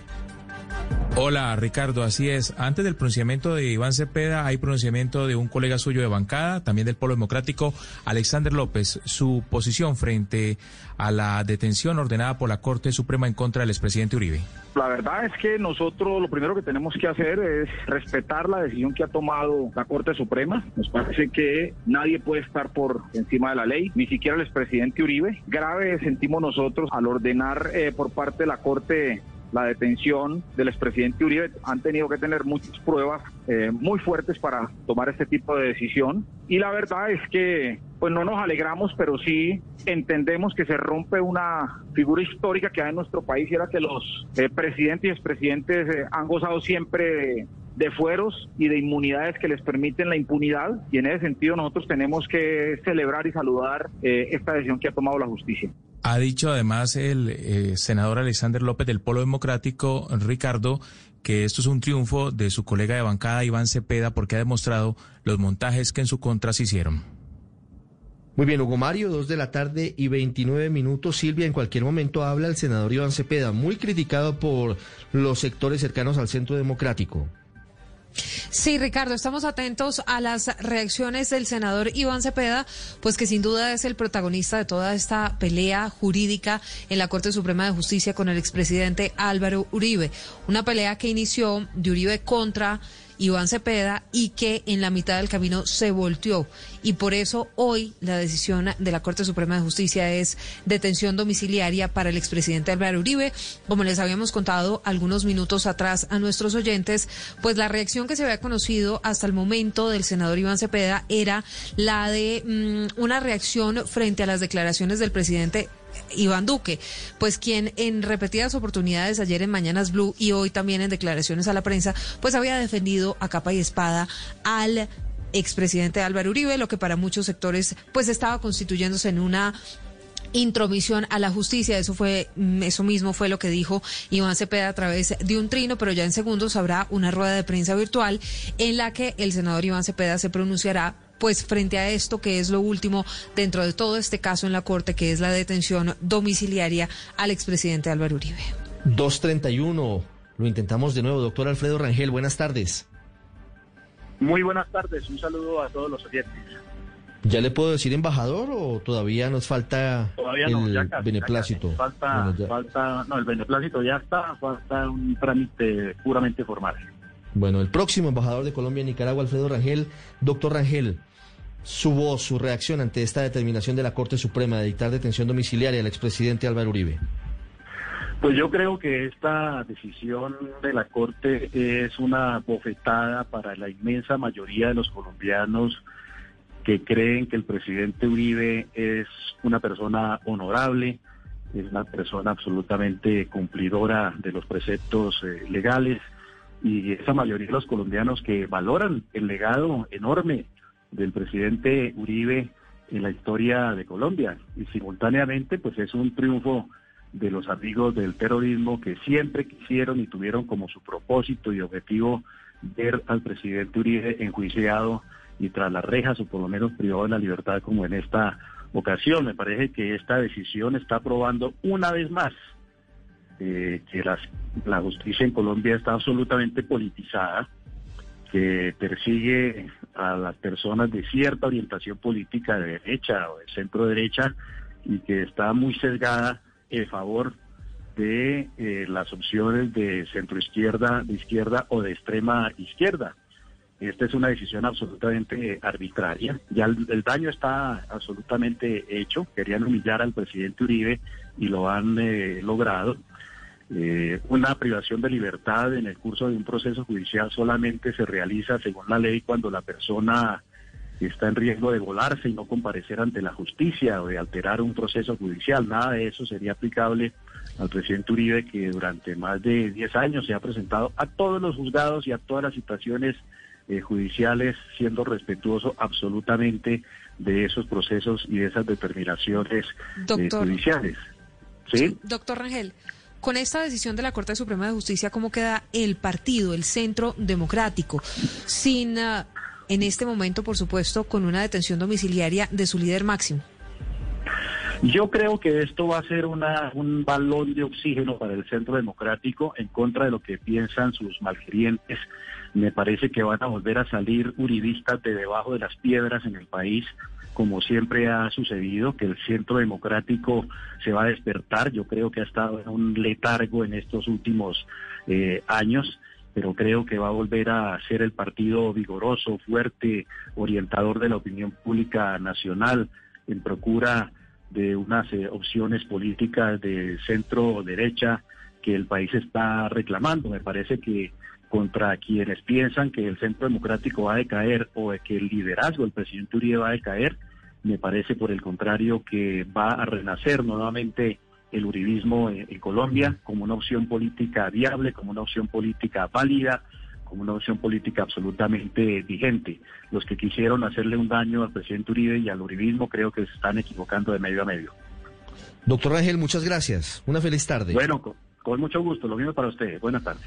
Hola Ricardo, así es. Antes del pronunciamiento de Iván Cepeda hay pronunciamiento de un colega suyo de bancada, también del Polo Democrático, Alexander López. Su posición frente a la detención ordenada por la Corte Suprema en contra del expresidente Uribe. La verdad es que nosotros lo primero que tenemos que hacer es respetar la decisión que ha tomado la Corte Suprema. Nos parece que nadie puede estar por encima de la ley, ni siquiera el expresidente Uribe. Grave sentimos nosotros al ordenar eh, por parte de la Corte la detención del expresidente Uribe. Han tenido que tener muchas pruebas eh, muy fuertes para tomar este tipo de decisión. Y la verdad es que pues no nos alegramos, pero sí entendemos que se rompe una figura histórica que hay en nuestro país y era que los eh, presidentes y expresidentes eh, han gozado siempre de, de fueros y de inmunidades que les permiten la impunidad y en ese sentido nosotros tenemos que celebrar y saludar esta decisión que ha tomado la justicia. Ha dicho además el eh, senador Alexander López del Polo Democrático, Ricardo, que esto es un triunfo de su colega de bancada, Iván Cepeda, porque ha demostrado los montajes que en su contra se hicieron. Muy bien, Hugo Mario, dos de la tarde y 29 minutos. Silvia, en cualquier momento habla el senador Iván Cepeda, muy criticado por los sectores cercanos al centro democrático. Sí, Ricardo, estamos atentos a las reacciones del senador Iván Cepeda, pues que sin duda es el protagonista de toda esta pelea jurídica en la Corte Suprema de Justicia con el expresidente Álvaro Uribe. Una pelea que inició de Uribe contra Iván Cepeda y que en la mitad del camino se volteó. Y por eso hoy la decisión de la Corte Suprema de Justicia es detención domiciliaria para el expresidente Álvaro Uribe. Como les habíamos contado algunos minutos atrás a nuestros oyentes, pues la reacción que se había conocido hasta el momento del senador Iván Cepeda era la de mm, una reacción frente a las declaraciones del presidente Iván Duque, pues quien en repetidas oportunidades ayer en Mañanas Blue y hoy también en declaraciones a la prensa, pues había defendido a capa y espada al expresidente Álvaro Uribe, lo que para muchos sectores pues estaba constituyéndose en una intromisión a la justicia. Eso fue, mm, eso mismo fue lo que dijo Iván Cepeda a través de un trino, pero ya en segundos habrá una rueda de prensa virtual en la que el senador Iván Cepeda se pronunciará pues frente a esto que es lo último dentro de todo este caso en la Corte, que es la detención domiciliaria al expresidente Álvaro Uribe. 231. Lo intentamos de nuevo. Doctor Alfredo Rangel, buenas tardes. Muy buenas tardes. Un saludo a todos los oyentes. ¿Ya le puedo decir embajador o todavía nos falta el beneplácito? falta, falta, no, el beneplácito ya está, falta un trámite puramente formal. Bueno, el próximo embajador de Colombia en Nicaragua, Alfredo Rangel. Doctor Rangel, su voz, su reacción ante esta determinación de la Corte Suprema de dictar detención domiciliaria al expresidente Álvaro Uribe. Pues yo creo que esta decisión de la Corte es una bofetada para la inmensa mayoría de los colombianos que creen que el presidente Uribe es una persona honorable, es una persona absolutamente cumplidora de los preceptos eh, legales y esa mayoría de los colombianos que valoran el legado enorme del presidente Uribe en la historia de Colombia. Y simultáneamente, pues es un triunfo de los amigos del terrorismo que siempre quisieron y tuvieron como su propósito y objetivo ver al presidente Uribe enjuiciado y tras las rejas o por lo menos privado de la libertad como en esta ocasión. Me parece que esta decisión está probando una vez más eh, que la justicia en Colombia está absolutamente politizada que persigue a las personas de cierta orientación política de derecha o de centro derecha y que está muy sesgada en favor de eh, las opciones de centro izquierda, de izquierda o de extrema izquierda. Esta es una decisión absolutamente arbitraria. Ya el, daño está absolutamente hecho. Querían humillar al presidente Uribe y lo han eh, logrado. Eh, una privación de libertad en el curso de un proceso judicial solamente se realiza según la ley cuando la persona está en riesgo de volarse y no comparecer ante la justicia o de alterar un proceso judicial. Nada de eso sería aplicable al presidente Uribe, que durante más de 10 años se ha presentado a todos los juzgados y a todas las situaciones eh, judiciales, siendo respetuoso absolutamente de esos procesos y de esas determinaciones eh, judiciales. ¿Sí? Doctor Rangel. Con esta decisión de la Corte Suprema de Justicia, ¿cómo queda el partido, el centro democrático? Sin, ah, en este momento, por supuesto, con una detención domiciliaria de su líder máximo. Yo creo que esto va a ser una, un balón de oxígeno para el centro democrático en contra de lo que piensan sus malgerientes. Me parece que van a volver a salir uribistas de debajo de las piedras en el país, como siempre ha sucedido, que el centro democrático se va a despertar. Yo creo que ha estado en un letargo en estos últimos eh, años pero creo que va a volver a ser el partido vigoroso, fuerte, orientador de la opinión pública nacional, en procura de unas eh, opciones políticas de centro derecha que el país está reclamando. Me parece que contra quienes piensan que el centro democrático va a decaer o que el liderazgo del presidente Uribe va a decaer, me parece por el contrario que va a renacer nuevamente el uribismo en, en Colombia como una opción política viable, como una opción política válida, como una opción política absolutamente vigente. Los que quisieron hacerle un daño al presidente Uribe y al uribismo creo que se están equivocando de medio a medio. Doctor Ángel, muchas gracias. Una feliz tarde. Bueno, con, con mucho gusto. Lo mismo para ustedes. Buenas tardes.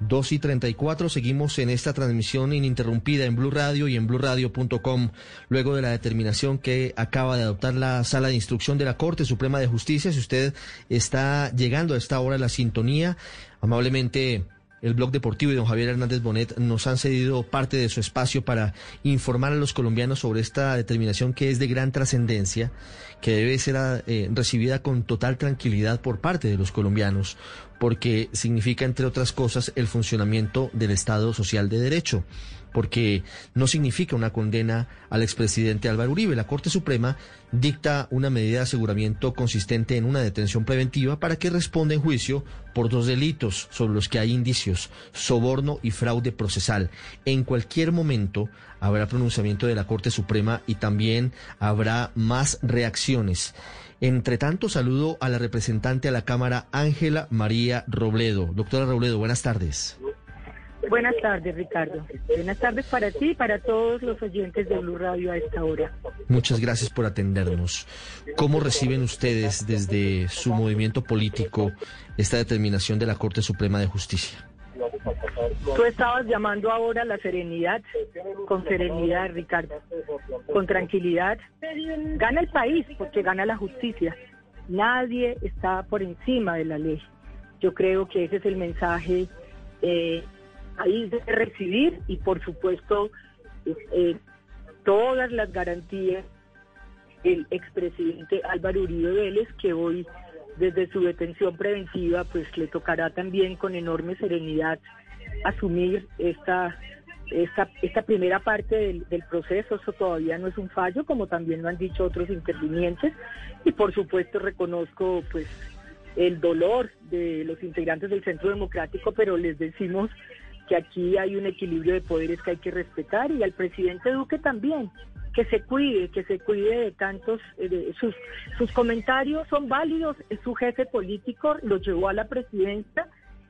2 y 34, seguimos en esta transmisión ininterrumpida en Blue Radio y en bluradio.com, luego de la determinación que acaba de adoptar la Sala de Instrucción de la Corte Suprema de Justicia. Si usted está llegando a esta hora a la sintonía, amablemente el blog deportivo y don Javier Hernández Bonet nos han cedido parte de su espacio para informar a los colombianos sobre esta determinación que es de gran trascendencia, que debe ser eh, recibida con total tranquilidad por parte de los colombianos, porque significa, entre otras cosas, el funcionamiento del Estado Social de Derecho porque no significa una condena al expresidente Álvaro Uribe. La Corte Suprema dicta una medida de aseguramiento consistente en una detención preventiva para que responda en juicio por dos delitos sobre los que hay indicios, soborno y fraude procesal. En cualquier momento habrá pronunciamiento de la Corte Suprema y también habrá más reacciones. Entre tanto, saludo a la representante a la Cámara, Ángela María Robledo. Doctora Robledo, buenas tardes. Buenas tardes, Ricardo. Buenas tardes para ti y para todos los oyentes de Blue Radio a esta hora. Muchas gracias por atendernos. ¿Cómo reciben ustedes desde su movimiento político esta determinación de la Corte Suprema de Justicia? Tú estabas llamando ahora a la serenidad, con serenidad, Ricardo, con tranquilidad. Gana el país porque gana la justicia. Nadie está por encima de la ley. Yo creo que ese es el mensaje eh, ahí de recibir y por supuesto eh, todas las garantías el expresidente Álvaro Uribe Vélez que hoy desde su detención preventiva pues le tocará también con enorme serenidad asumir esta esta, esta primera parte del, del, proceso, eso todavía no es un fallo, como también lo han dicho otros intervinientes, y por supuesto reconozco pues el dolor de los integrantes del Centro Democrático, pero les decimos que aquí hay un equilibrio de poderes que hay que respetar y al presidente Duque también que se cuide, que se cuide de tantos, eh, sus, sus comentarios son válidos, es su jefe político, lo llevó a la presidencia,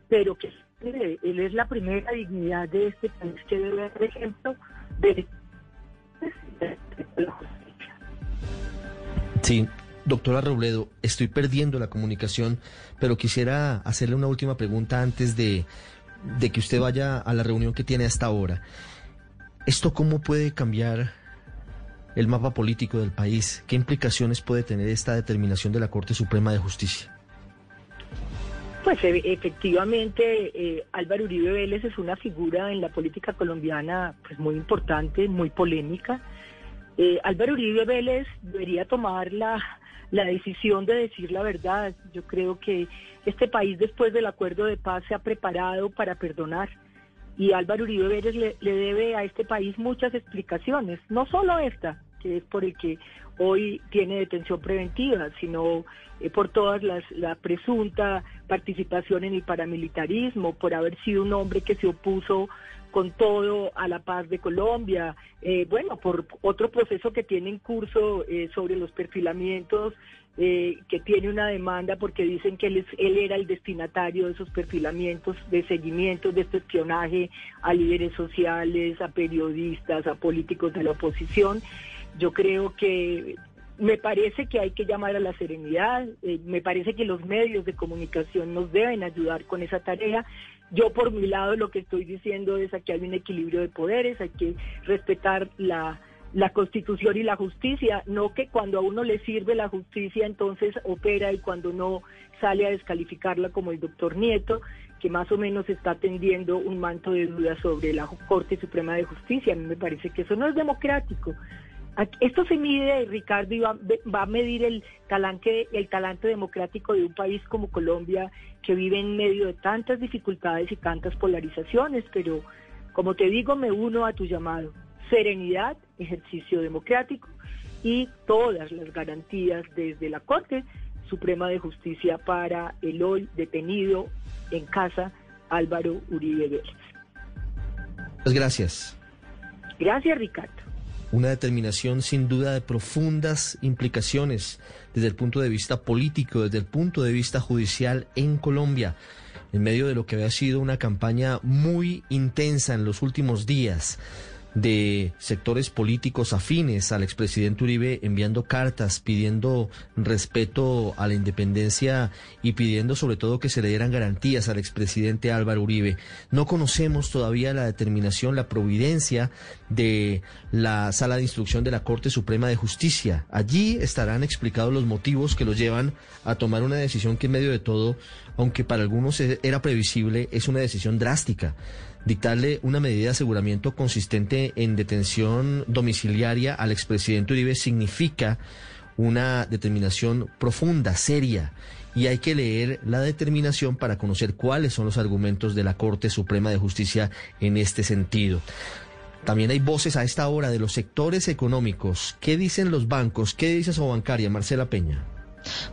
pero que él es la primera dignidad de este país que debe dar ejemplo de justicia. Sí, doctora Robledo, estoy perdiendo la comunicación, pero quisiera hacerle una última pregunta antes de de que usted vaya a la reunión que tiene hasta ahora. ¿Esto cómo puede cambiar el mapa político del país? ¿Qué implicaciones puede tener esta determinación de la Corte Suprema de Justicia? Pues efectivamente, eh, Álvaro Uribe Vélez es una figura en la política colombiana pues muy importante, muy polémica. Eh, Álvaro Uribe Vélez debería tomar la, la decisión de decir la verdad. Yo creo que este país después del acuerdo de paz se ha preparado para perdonar y Álvaro Uribe Vélez le, debe a este país muchas explicaciones, no solo esta, que es por el que hoy tiene detención preventiva, sino eh, por todas las la presunta participación en el paramilitarismo, por haber sido un hombre que se opuso con todo a la paz de Colombia, eh, bueno, por otro proceso que tiene en curso eh, sobre los perfilamientos, eh, que tiene una demanda porque dicen que él, es, él era el destinatario de esos perfilamientos, de seguimientos, de este espionaje a líderes sociales, a periodistas, a políticos de la oposición. Yo creo que me parece que hay que llamar a la serenidad, me parece que los medios de comunicación nos deben ayudar con esa tarea yo por mi lado lo que estoy diciendo es que hay un equilibrio de poderes, hay que respetar la, la constitución y la justicia, no que cuando a uno le sirve la justicia entonces opera y cuando no sale a descalificarla como el doctor Nieto, que más o menos está tendiendo un manto de dudas sobre la Corte Suprema de Justicia. A mí me parece que eso no es democrático. Esto se mide, Ricardo, y va, a medir el talante, el talante democrático de un país como Colombia, que vive en medio de tantas dificultades y tantas polarizaciones, pero como te digo, me uno a tu llamado serenidad, ejercicio democrático y todas las garantías desde la Corte Suprema de Justicia para el hoy detenido en casa Álvaro Uribe Vélez. Pues gracias. Gracias, Ricardo. Una determinación sin duda de profundas implicaciones desde el punto de vista político, desde el punto de vista judicial en Colombia, en medio de lo que había sido una campaña muy intensa en los últimos días de sectores políticos afines al expresidente Uribe enviando cartas pidiendo respeto a la independencia y pidiendo sobre todo que se le dieran garantías al expresidente Álvaro Uribe. No conocemos todavía la determinación, la providencia de la sala de instrucción de la Corte Suprema de Justicia. Allí estarán explicados los motivos que los llevan a tomar una decisión que en medio de todo, aunque para algunos era previsible, es una decisión drástica dictarle una medida de aseguramiento consistente en detención domiciliaria al expresidente Uribe significa una determinación profunda, seria, y hay que leer la determinación para conocer cuáles son los argumentos de la Corte Suprema de Justicia en este sentido. También hay voces a esta hora de los sectores económicos. ¿Qué dicen los bancos? ¿Qué dice su bancaria, Marcela Peña?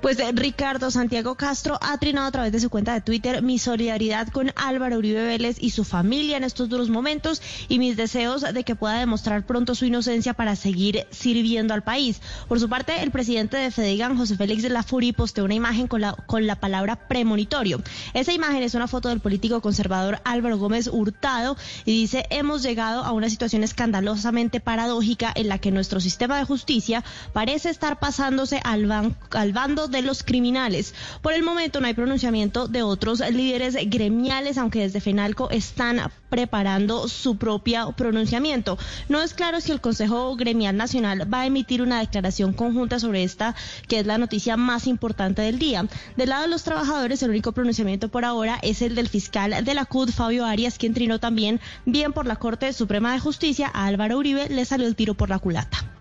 Pues eh, Ricardo Santiago Castro ha trinado a través de su cuenta de Twitter mi solidaridad con Álvaro Uribe Vélez y su familia en estos duros momentos y mis deseos de que pueda demostrar pronto su inocencia para seguir sirviendo al país. Por su parte, el presidente de Fedegan, José Félix de la Furi, posteó una imagen con la, con la palabra premonitorio. Esa imagen es una foto del político conservador Álvaro Gómez Hurtado y dice, hemos llegado a una situación escandalosamente paradójica en la que nuestro sistema de justicia parece estar pasándose al, al bando de los criminales. Por el momento no hay pronunciamiento de otros líderes gremiales, aunque desde FENALCO están preparando su propio pronunciamiento. No es claro si el Consejo Gremial Nacional va a emitir una declaración conjunta sobre esta, que es la noticia más importante del día. Del lado de los trabajadores, el único pronunciamiento por ahora es el del fiscal de la CUD, Fabio Arias, quien trinó también bien por la Corte Suprema de Justicia. A Álvaro Uribe le salió el tiro por la culata.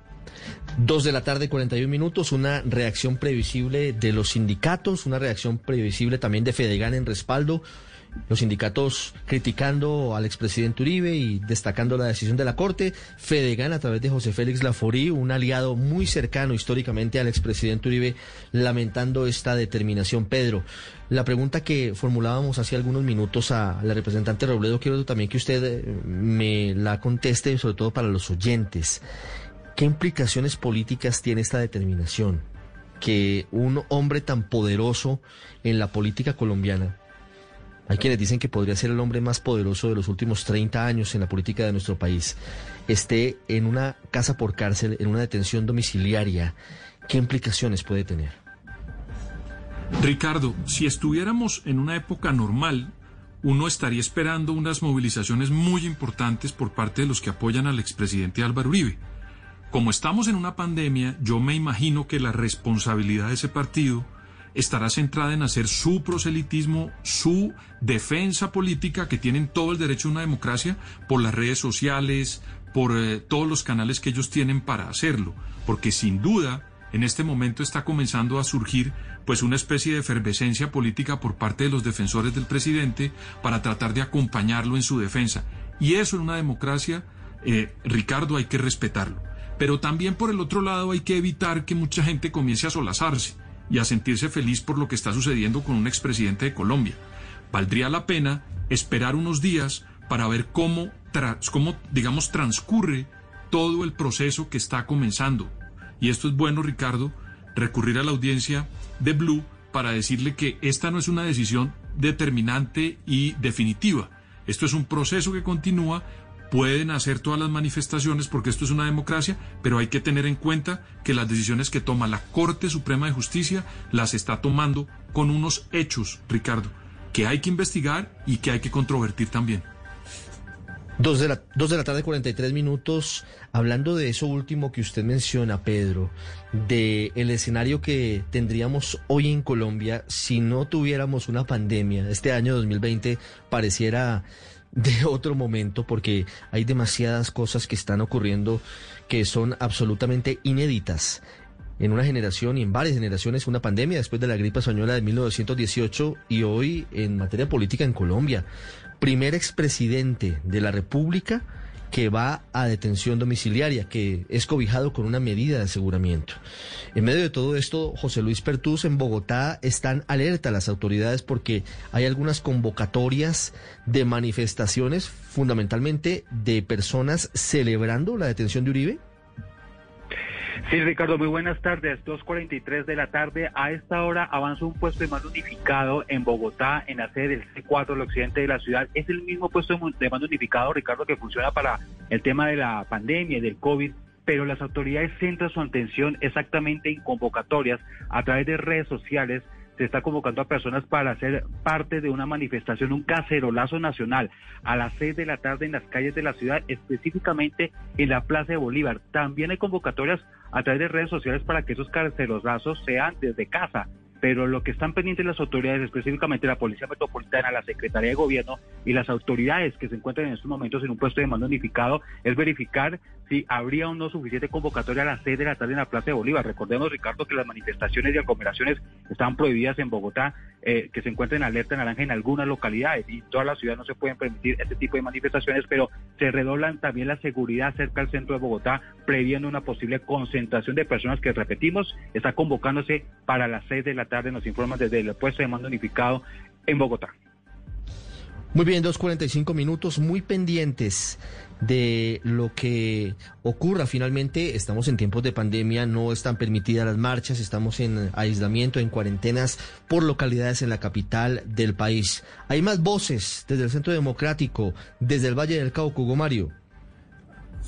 Dos de la tarde, 41 minutos, una reacción previsible de los sindicatos, una reacción previsible también de Fedegan en respaldo. Los sindicatos criticando al expresidente Uribe y destacando la decisión de la Corte. Fedegan, a través de José Félix Laforí, un aliado muy cercano históricamente al expresidente Uribe, lamentando esta determinación. Pedro, la pregunta que formulábamos hace algunos minutos a la representante Robledo, quiero también que usted eh, me la conteste, sobre todo para los oyentes. ¿Qué implicaciones políticas tiene esta determinación? Que un hombre tan poderoso en la política colombiana, hay quienes dicen que podría ser el hombre más poderoso de los últimos 30 años en la política de nuestro país, esté en una casa por cárcel, en una detención domiciliaria. ¿Qué implicaciones puede tener? Ricardo, si estuviéramos en una época normal, uno estaría esperando unas movilizaciones muy importantes por parte de los que apoyan al expresidente Álvaro Uribe. Como estamos en una pandemia, yo me imagino que la responsabilidad de ese partido estará centrada en hacer su proselitismo, su defensa política, que tienen todo el derecho a una democracia, por las redes sociales, por eh, todos los canales que ellos tienen para hacerlo. Porque sin duda, en este momento está comenzando a surgir pues una especie de efervescencia política por parte de los defensores del presidente para tratar de acompañarlo en su defensa. Y eso en una democracia, eh, Ricardo, hay que respetarlo. Pero también por el otro lado hay que evitar que mucha gente comience a solazarse y a sentirse feliz por lo que está sucediendo con un expresidente de Colombia. Valdría la pena esperar unos días para ver cómo, cómo, digamos, transcurre todo el proceso que está comenzando. Y esto es bueno, Ricardo, recurrir a la audiencia de Blue para decirle que esta no es una decisión determinante y definitiva. Esto es un proceso que continúa pueden hacer todas las manifestaciones porque esto es una democracia, pero hay que tener en cuenta que las decisiones que toma la Corte Suprema de Justicia las está tomando con unos hechos, Ricardo, que hay que investigar y que hay que controvertir también. Dos de, la, dos de la tarde, 43 minutos, hablando de eso último que usted menciona, Pedro, de el escenario que tendríamos hoy en Colombia si no tuviéramos una pandemia. Este año 2020 pareciera de otro momento porque hay demasiadas cosas que están ocurriendo que son absolutamente inéditas en una generación y en varias generaciones una pandemia después de la gripe española de 1918 y hoy en materia política en Colombia. Primer expresidente de la República que va a detención domiciliaria, que es cobijado con una medida de aseguramiento. En medio de todo esto, José Luis Pertús en Bogotá están alerta las autoridades porque hay algunas convocatorias de manifestaciones, fundamentalmente de personas celebrando la detención de Uribe. Sí, Ricardo, muy buenas tardes. 2.43 de la tarde. A esta hora avanza un puesto de mando unificado en Bogotá, en la sede del C4 del occidente de la ciudad. Es el mismo puesto de mando unificado, Ricardo, que funciona para el tema de la pandemia y del COVID pero las autoridades centran su atención exactamente en convocatorias a través de redes sociales se está convocando a personas para ser parte de una manifestación, un cacerolazo nacional a las seis de la tarde en las calles de la ciudad, específicamente en la Plaza de Bolívar. También hay convocatorias a través de redes sociales para que esos cacerolazos sean desde casa. Pero lo que están pendientes las autoridades, específicamente la Policía Metropolitana, la Secretaría de Gobierno y las autoridades que se encuentran en estos momentos en un puesto de mando unificado, es verificar si habría o no suficiente convocatoria a las seis de la tarde en la Plaza de Bolívar. Recordemos, Ricardo, que las manifestaciones y aglomeraciones están prohibidas en Bogotá, eh, que se encuentran en alerta naranja en algunas localidades y toda la ciudad no se pueden permitir este tipo de manifestaciones, pero se redoblan también la seguridad cerca del centro de Bogotá, previendo una posible concentración de personas que, repetimos, está convocándose para las seis de la tarde, nos informan desde el puesto de mando unificado en Bogotá. Muy bien, 2.45 minutos, muy pendientes de lo que ocurra. Finalmente, estamos en tiempos de pandemia, no están permitidas las marchas, estamos en aislamiento, en cuarentenas por localidades en la capital del país. Hay más voces desde el Centro Democrático, desde el Valle del Cauca, Hugo Mario.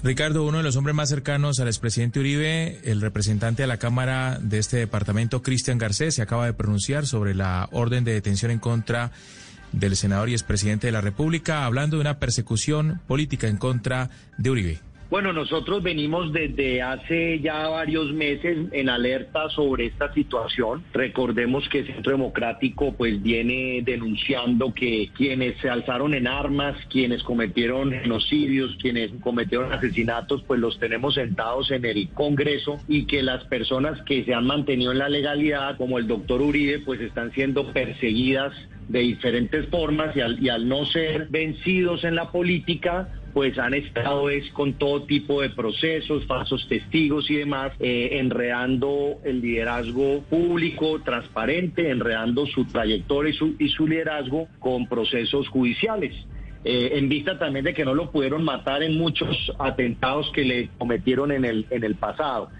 Ricardo, uno de los hombres más cercanos al expresidente Uribe, el representante de la Cámara de este departamento, Cristian Garcés, se acaba de pronunciar sobre la orden de detención en contra del senador y expresidente de la República, hablando de una persecución política en contra de Uribe. Bueno, nosotros venimos desde hace ya varios meses en alerta sobre esta situación. Recordemos que Centro Democrático pues viene denunciando que quienes se alzaron en armas, quienes cometieron genocidios, quienes cometieron asesinatos, pues los tenemos sentados en el Congreso y que las personas que se han mantenido en la legalidad, como el doctor Uribe, pues están siendo perseguidas de diferentes formas y al, y al no ser vencidos en la política, pues han estado es con todo tipo de procesos, falsos testigos y demás, eh, enredando el liderazgo público, transparente, enredando su trayectoria y su, liderazgo con procesos judiciales. Eh, en vista también de que no lo pudieron matar en muchos atentados que le cometieron en el, pasado.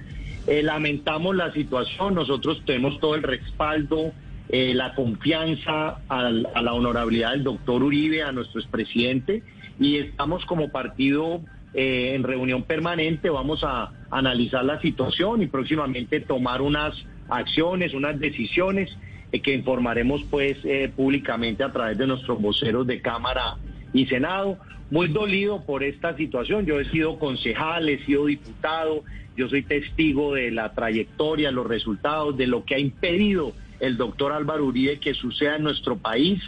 Eh, lamentamos la situación, nosotros tenemos todo el respaldo, la confianza a la honorabilidad del doctor Uribe, a nuestro expresidente y estamos como partido eh, en reunión permanente, vamos a analizar la situación y próximamente tomar unas acciones, unas decisiones eh, que informaremos pues eh, públicamente a través de nuestros voceros de Cámara y Senado. Muy dolido por esta situación, yo he sido concejal, he sido diputado, yo soy testigo de la trayectoria, los resultados, de lo que ha impedido el doctor Álvaro Uribe que suceda en nuestro país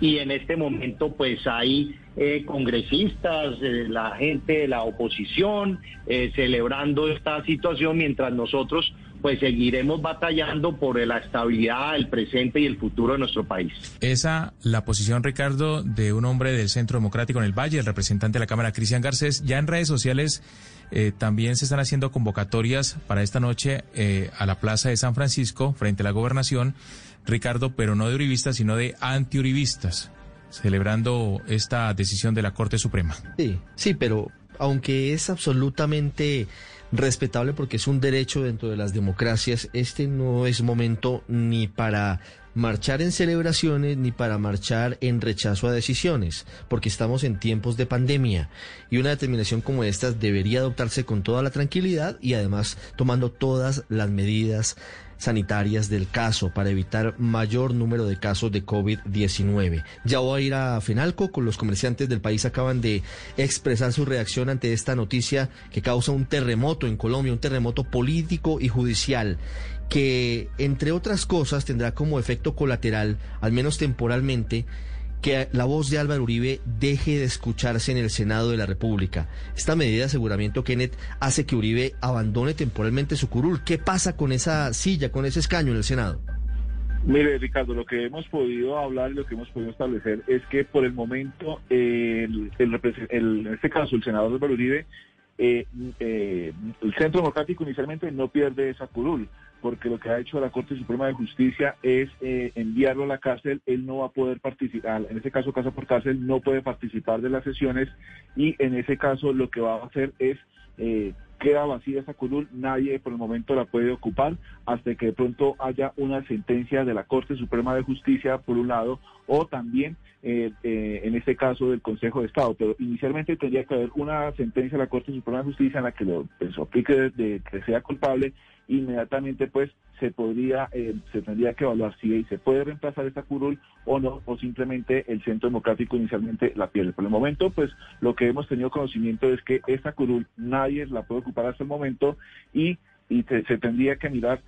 y en este momento pues hay eh, congresistas, eh, la gente de la oposición, eh, celebrando esta situación mientras nosotros pues seguiremos batallando por la estabilidad, el presente y el futuro de nuestro país. Esa, la posición, Ricardo, de un hombre del Centro Democrático en el Valle, el representante de la Cámara, Cristian Garcés, ya en redes sociales también se están haciendo convocatorias para esta noche a la Plaza de San Francisco, frente a la gobernación, Ricardo, pero no de uribistas, sino de antiuribistas celebrando esta decisión de la Corte Suprema. Sí, sí, pero aunque es absolutamente respetable porque es un derecho dentro de las democracias, este no es momento ni para marchar en celebraciones ni para marchar en rechazo a decisiones, porque estamos en tiempos de pandemia y una determinación como esta debería adoptarse con toda la tranquilidad y además tomando todas las medidas sanitarias del caso para evitar mayor número de casos de COVID-19. Ya voy a ir a Fenalco, con los comerciantes del país acaban de expresar su reacción ante esta noticia que causa un terremoto en Colombia, un terremoto político y judicial que, entre otras cosas, tendrá como efecto colateral, al menos temporalmente, que la voz de Álvaro Uribe deje de escucharse en el Senado de la República. Esta medida de aseguramiento, Kenneth, hace que Uribe abandone temporalmente su curul. ¿Qué pasa con esa silla, con ese escaño en el Senado? Mire, Ricardo, lo que hemos podido hablar y lo que hemos podido establecer es que por el momento, el, en este caso, el senador Álvaro Uribe, eh, eh, el Centro Democrático inicialmente no pierde esa curul porque lo que ha hecho la Corte Suprema de Justicia es eh, enviarlo a la cárcel, él no va a poder participar, en ese caso casa por cárcel, no puede participar de las sesiones y en ese caso lo que va a hacer es, eh, queda vacía esa curul, nadie por el momento la puede ocupar hasta que de pronto haya una sentencia de la Corte Suprema de Justicia por un lado o también eh, en este caso del Consejo de Estado, pero inicialmente tendría que haber una sentencia de la Corte Suprema de Justicia en la que lo pues, aplique de que sea culpable inmediatamente pues se podría, eh, se tendría que evaluar si se puede reemplazar esta curul o no, o simplemente el Centro Democrático inicialmente la pierde. Por el momento, pues lo que hemos tenido conocimiento es que esta curul nadie la puede ocupar hasta el momento y, y se tendría que mirar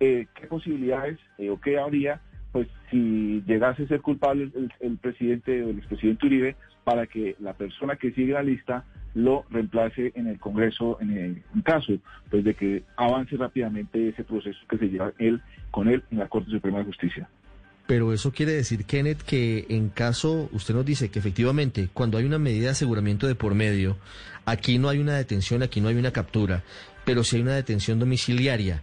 eh, qué posibilidades eh, o qué habría pues si llegase a ser culpable el, presidente o el expresidente Uribe para que la persona que sigue la lista lo reemplace en el Congreso en el caso pues de que avance rápidamente ese proceso que se lleva él con él en la Corte Suprema de Justicia. Pero eso quiere decir, Kenneth, que en caso, usted nos dice que efectivamente, cuando hay una medida de aseguramiento de por medio, aquí no hay una detención, aquí no hay una captura, pero si hay una detención domiciliaria.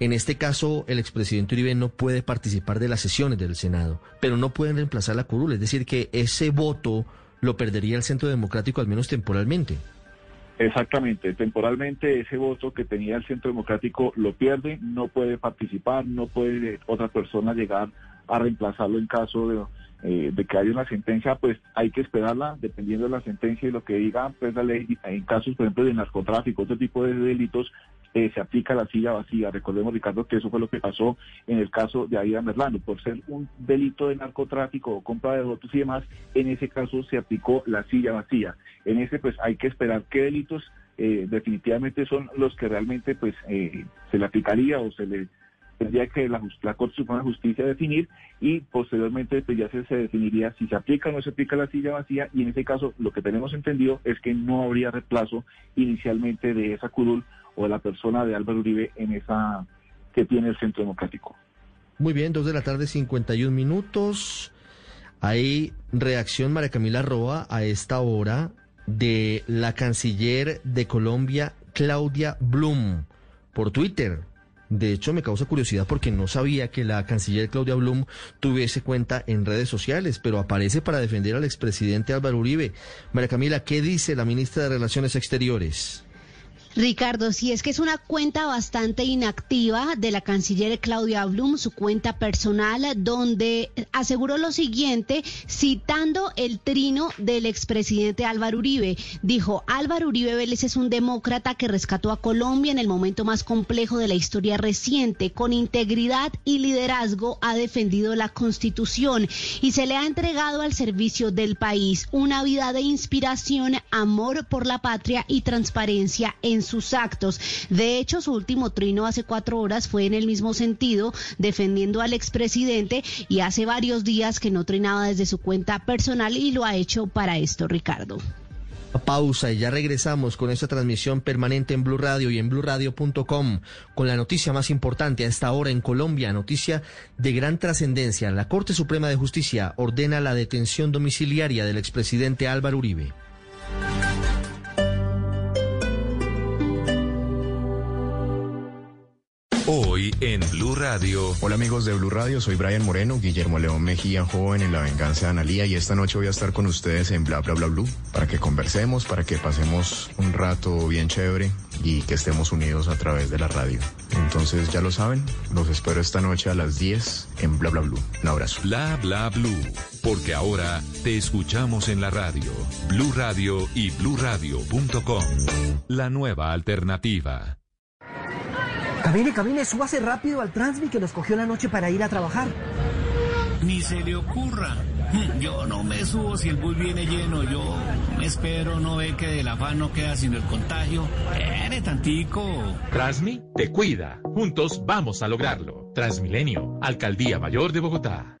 En este caso, el expresidente Uribe no puede participar de las sesiones del Senado, pero no pueden reemplazar la curul, es decir, que ese voto lo perdería el Centro Democrático al menos temporalmente. Exactamente, temporalmente ese voto que tenía el Centro Democrático lo pierde, no puede participar, no puede otra persona llegar a reemplazarlo en caso de, eh, de que haya una sentencia, pues hay que esperarla, dependiendo de la sentencia y lo que diga pues la ley, en casos, por ejemplo, de narcotráfico, otro tipo de delitos, eh, se aplica la silla vacía. Recordemos, Ricardo, que eso fue lo que pasó en el caso de Aida Merlano. Por ser un delito de narcotráfico o compra de votos y demás, en ese caso se aplicó la silla vacía. En ese, pues hay que esperar qué delitos eh, definitivamente son los que realmente pues eh, se le aplicaría o se le tendría que la, la Corte Suprema de Justicia definir y posteriormente pues ya se, se, definiría si se aplica o no se aplica la silla vacía y en ese caso lo que tenemos entendido es que no habría reemplazo inicialmente de esa curul o de la persona de Álvaro Uribe en esa que tiene el Centro Democrático. Muy bien, dos de la tarde, 51 minutos. Hay reacción, María Camila Roa, a esta hora de la canciller de Colombia, Claudia Blum, por Twitter. De hecho, me causa curiosidad porque no sabía que la canciller Claudia Blum tuviese cuenta en redes sociales, pero aparece para defender al expresidente Álvaro Uribe. María Camila, ¿qué dice la ministra de Relaciones Exteriores? Ricardo, si es que es una cuenta bastante inactiva de la canciller Claudia Blum, su cuenta personal, donde aseguró lo siguiente, citando el trino del expresidente Álvaro Uribe. Dijo, Álvaro Uribe Vélez es un demócrata que rescató a Colombia en el momento más complejo de la historia reciente. Con integridad y liderazgo ha defendido la Constitución y se le ha entregado al servicio del país una vida de inspiración, amor por la patria y transparencia en sus actos. De hecho, su último trino hace cuatro horas fue en el mismo sentido, defendiendo al expresidente y hace varios días que no trinaba desde su cuenta personal y lo ha hecho para esto, Ricardo. Pausa y ya regresamos con esta transmisión permanente en Blue Radio y en bluradio.com con la noticia más importante a esta hora en Colombia, noticia de gran trascendencia. La Corte Suprema de Justicia ordena la detención domiciliaria del expresidente Álvaro Uribe. Hoy en Blue Radio. Hola amigos de Blue Radio, soy Brian Moreno, Guillermo León Mejía, joven en La Venganza de Analía y esta noche voy a estar con ustedes en Bla Bla Bla Blue para que conversemos, para que pasemos un rato bien chévere y que estemos unidos a través de la radio. Entonces ya lo saben, los espero esta noche a las 10 en Bla Bla Blue. Un abrazo. Bla Bla Blue, porque ahora te escuchamos en la radio. Blue Radio y bluradio.com. La nueva alternativa. Camine, camine, súbase rápido al Transmi que nos cogió la noche para ir a trabajar. Ni se le ocurra. Yo no me subo si el bus viene lleno. Yo me espero, no ve que del afán no queda sino el contagio. Espere tantico. Transmi te cuida. Juntos vamos a lograrlo. Transmilenio, Alcaldía Mayor de Bogotá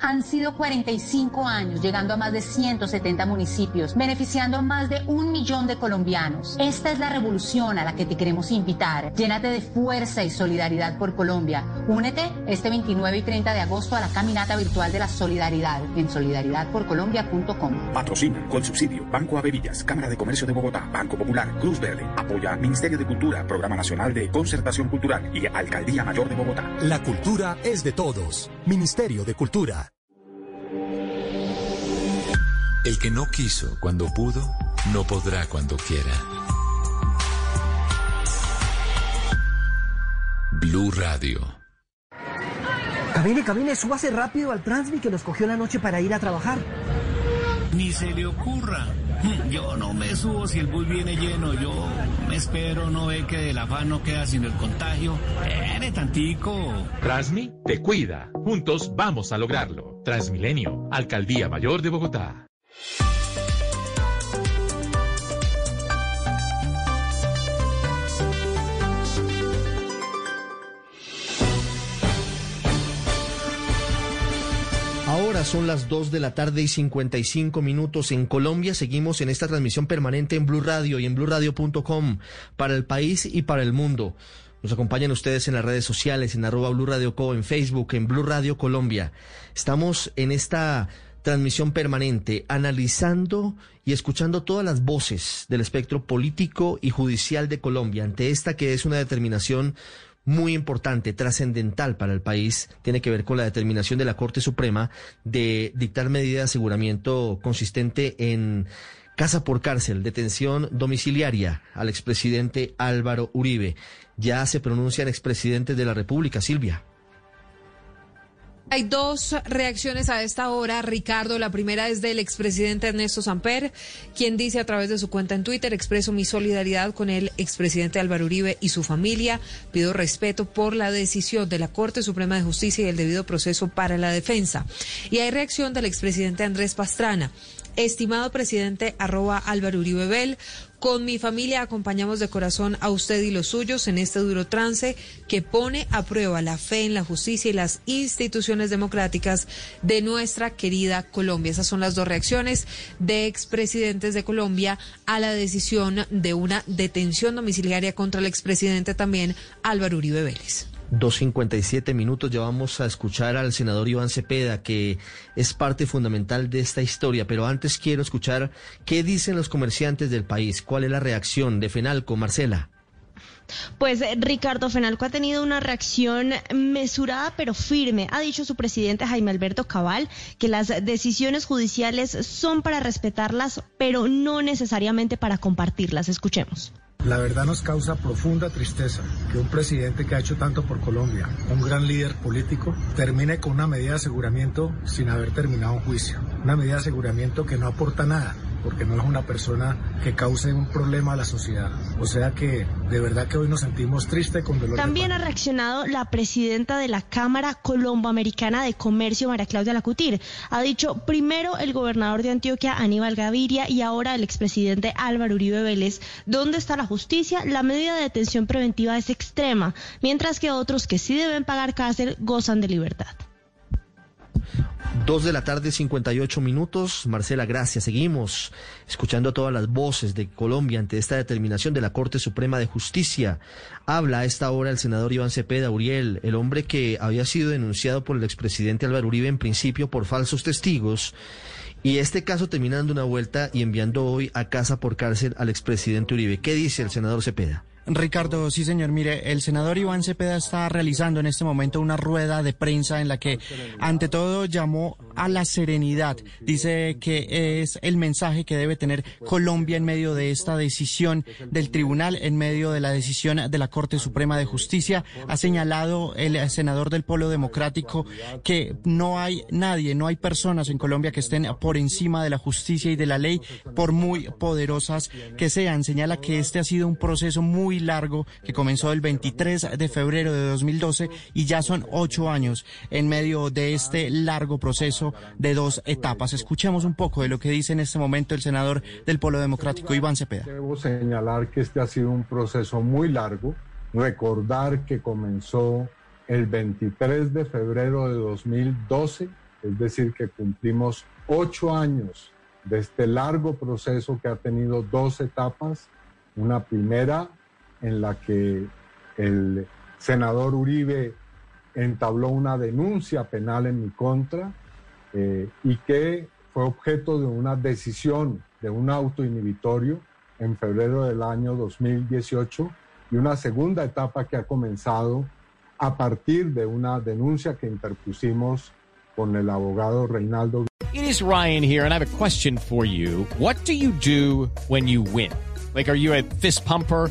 Han sido 45 años, llegando a más de 170 municipios, beneficiando a más de un millón de colombianos. Esta es la revolución a la que te queremos invitar. Llénate de fuerza y solidaridad por Colombia. Únete este 29 y 30 de agosto a la caminata virtual de la solidaridad en solidaridadporcolombia.com. Patrocina con subsidio Banco Avevillas, Cámara de Comercio de Bogotá, Banco Popular, Cruz Verde. Apoya Ministerio de Cultura, Programa Nacional de Concertación Cultural y Alcaldía Mayor de Bogotá. La cultura es de todos. Ministerio de Cultura. El que no quiso cuando pudo, no podrá cuando quiera. Blue Radio. Camine, camine, súbase rápido al Transmi que nos cogió la noche para ir a trabajar. Ni se le ocurra. Yo no me subo si el bus viene lleno. Yo me espero, no ve que del afán no queda sino el contagio. Espere tantico. Transmi te cuida. Juntos vamos a lograrlo. Transmilenio, Alcaldía Mayor de Bogotá. Ahora son las 2 de la tarde y 55 minutos en Colombia. Seguimos en esta transmisión permanente en Blue Radio y en bluradio.com para el país y para el mundo. Nos acompañan ustedes en las redes sociales, en arroba Blue Radio Co, en Facebook, en Blue Radio Colombia. Estamos en esta transmisión permanente, analizando y escuchando todas las voces del espectro político y judicial de Colombia ante esta que es una determinación muy importante, trascendental para el país, tiene que ver con la determinación de la Corte Suprema de dictar medida de aseguramiento consistente en casa por cárcel, detención domiciliaria al expresidente Álvaro Uribe. Ya se pronuncian expresidentes de la República, Silvia. Hay dos reacciones a esta hora, Ricardo. La primera es del expresidente Ernesto Samper, quien dice a través de su cuenta en Twitter, expreso mi solidaridad con el expresidente Álvaro Uribe y su familia. Pido respeto por la decisión de la Corte Suprema de Justicia y el debido proceso para la defensa. Y hay reacción del expresidente Andrés Pastrana. Estimado presidente, arroba Álvaro Uribe Bel, con mi familia acompañamos de corazón a usted y los suyos en este duro trance que pone a prueba la fe en la justicia y las instituciones democráticas de nuestra querida Colombia. Esas son las dos reacciones de expresidentes de Colombia a la decisión de una detención domiciliaria contra el expresidente también Álvaro Uribe Vélez. 2.57 minutos ya vamos a escuchar al senador Iván Cepeda, que es parte fundamental de esta historia, pero antes quiero escuchar qué dicen los comerciantes del país, cuál es la reacción de Fenalco, Marcela. Pues eh, Ricardo Fenalco ha tenido una reacción mesurada pero firme. Ha dicho su presidente Jaime Alberto Cabal que las decisiones judiciales son para respetarlas, pero no necesariamente para compartirlas. Escuchemos. La verdad nos causa profunda tristeza que un presidente que ha hecho tanto por Colombia, un gran líder político, termine con una medida de aseguramiento sin haber terminado un juicio. Una medida de aseguramiento que no aporta nada porque no es una persona que cause un problema a la sociedad. O sea que de verdad que hoy nos sentimos tristes con dolor. También ha reaccionado la presidenta de la Cámara Colomboamericana de Comercio, María Claudia Lacutir. Ha dicho primero el gobernador de Antioquia, Aníbal Gaviria, y ahora el expresidente Álvaro Uribe Vélez. ¿Dónde está la justicia? La medida de detención preventiva es extrema, mientras que otros que sí deben pagar cárcel gozan de libertad. Dos de la tarde, 58 minutos. Marcela, gracias. Seguimos escuchando todas las voces de Colombia ante esta determinación de la Corte Suprema de Justicia. Habla a esta hora el senador Iván Cepeda Uriel, el hombre que había sido denunciado por el expresidente Álvaro Uribe en principio por falsos testigos. Y este caso terminando una vuelta y enviando hoy a casa por cárcel al expresidente Uribe. ¿Qué dice el senador Cepeda? Ricardo, sí señor, mire, el senador Iván Cepeda está realizando en este momento una rueda de prensa en la que ante todo llamó a la serenidad. Dice que es el mensaje que debe tener Colombia en medio de esta decisión del tribunal, en medio de la decisión de la Corte Suprema de Justicia. Ha señalado el senador del Polo Democrático que no hay nadie, no hay personas en Colombia que estén por encima de la justicia y de la ley, por muy poderosas que sean. Señala que este ha sido un proceso muy largo que comenzó el 23 de febrero de 2012 y ya son ocho años en medio de este largo proceso de dos etapas. Escuchemos un poco de lo que dice en este momento el senador del Polo Democrático, Iván Cepeda. Debo señalar que este ha sido un proceso muy largo. Recordar que comenzó el 23 de febrero de 2012, es decir, que cumplimos ocho años de este largo proceso que ha tenido dos etapas. Una primera en la que el senador Uribe entabló una denuncia penal en mi contra eh, y que fue objeto de una decisión de un auto inhibitorio en febrero del año 2018 y una segunda etapa que ha comenzado a partir de una denuncia que interpusimos con el abogado Reinaldo. It is Ryan here and I have a question for you. What do you do when you win? Like are you a fist pumper?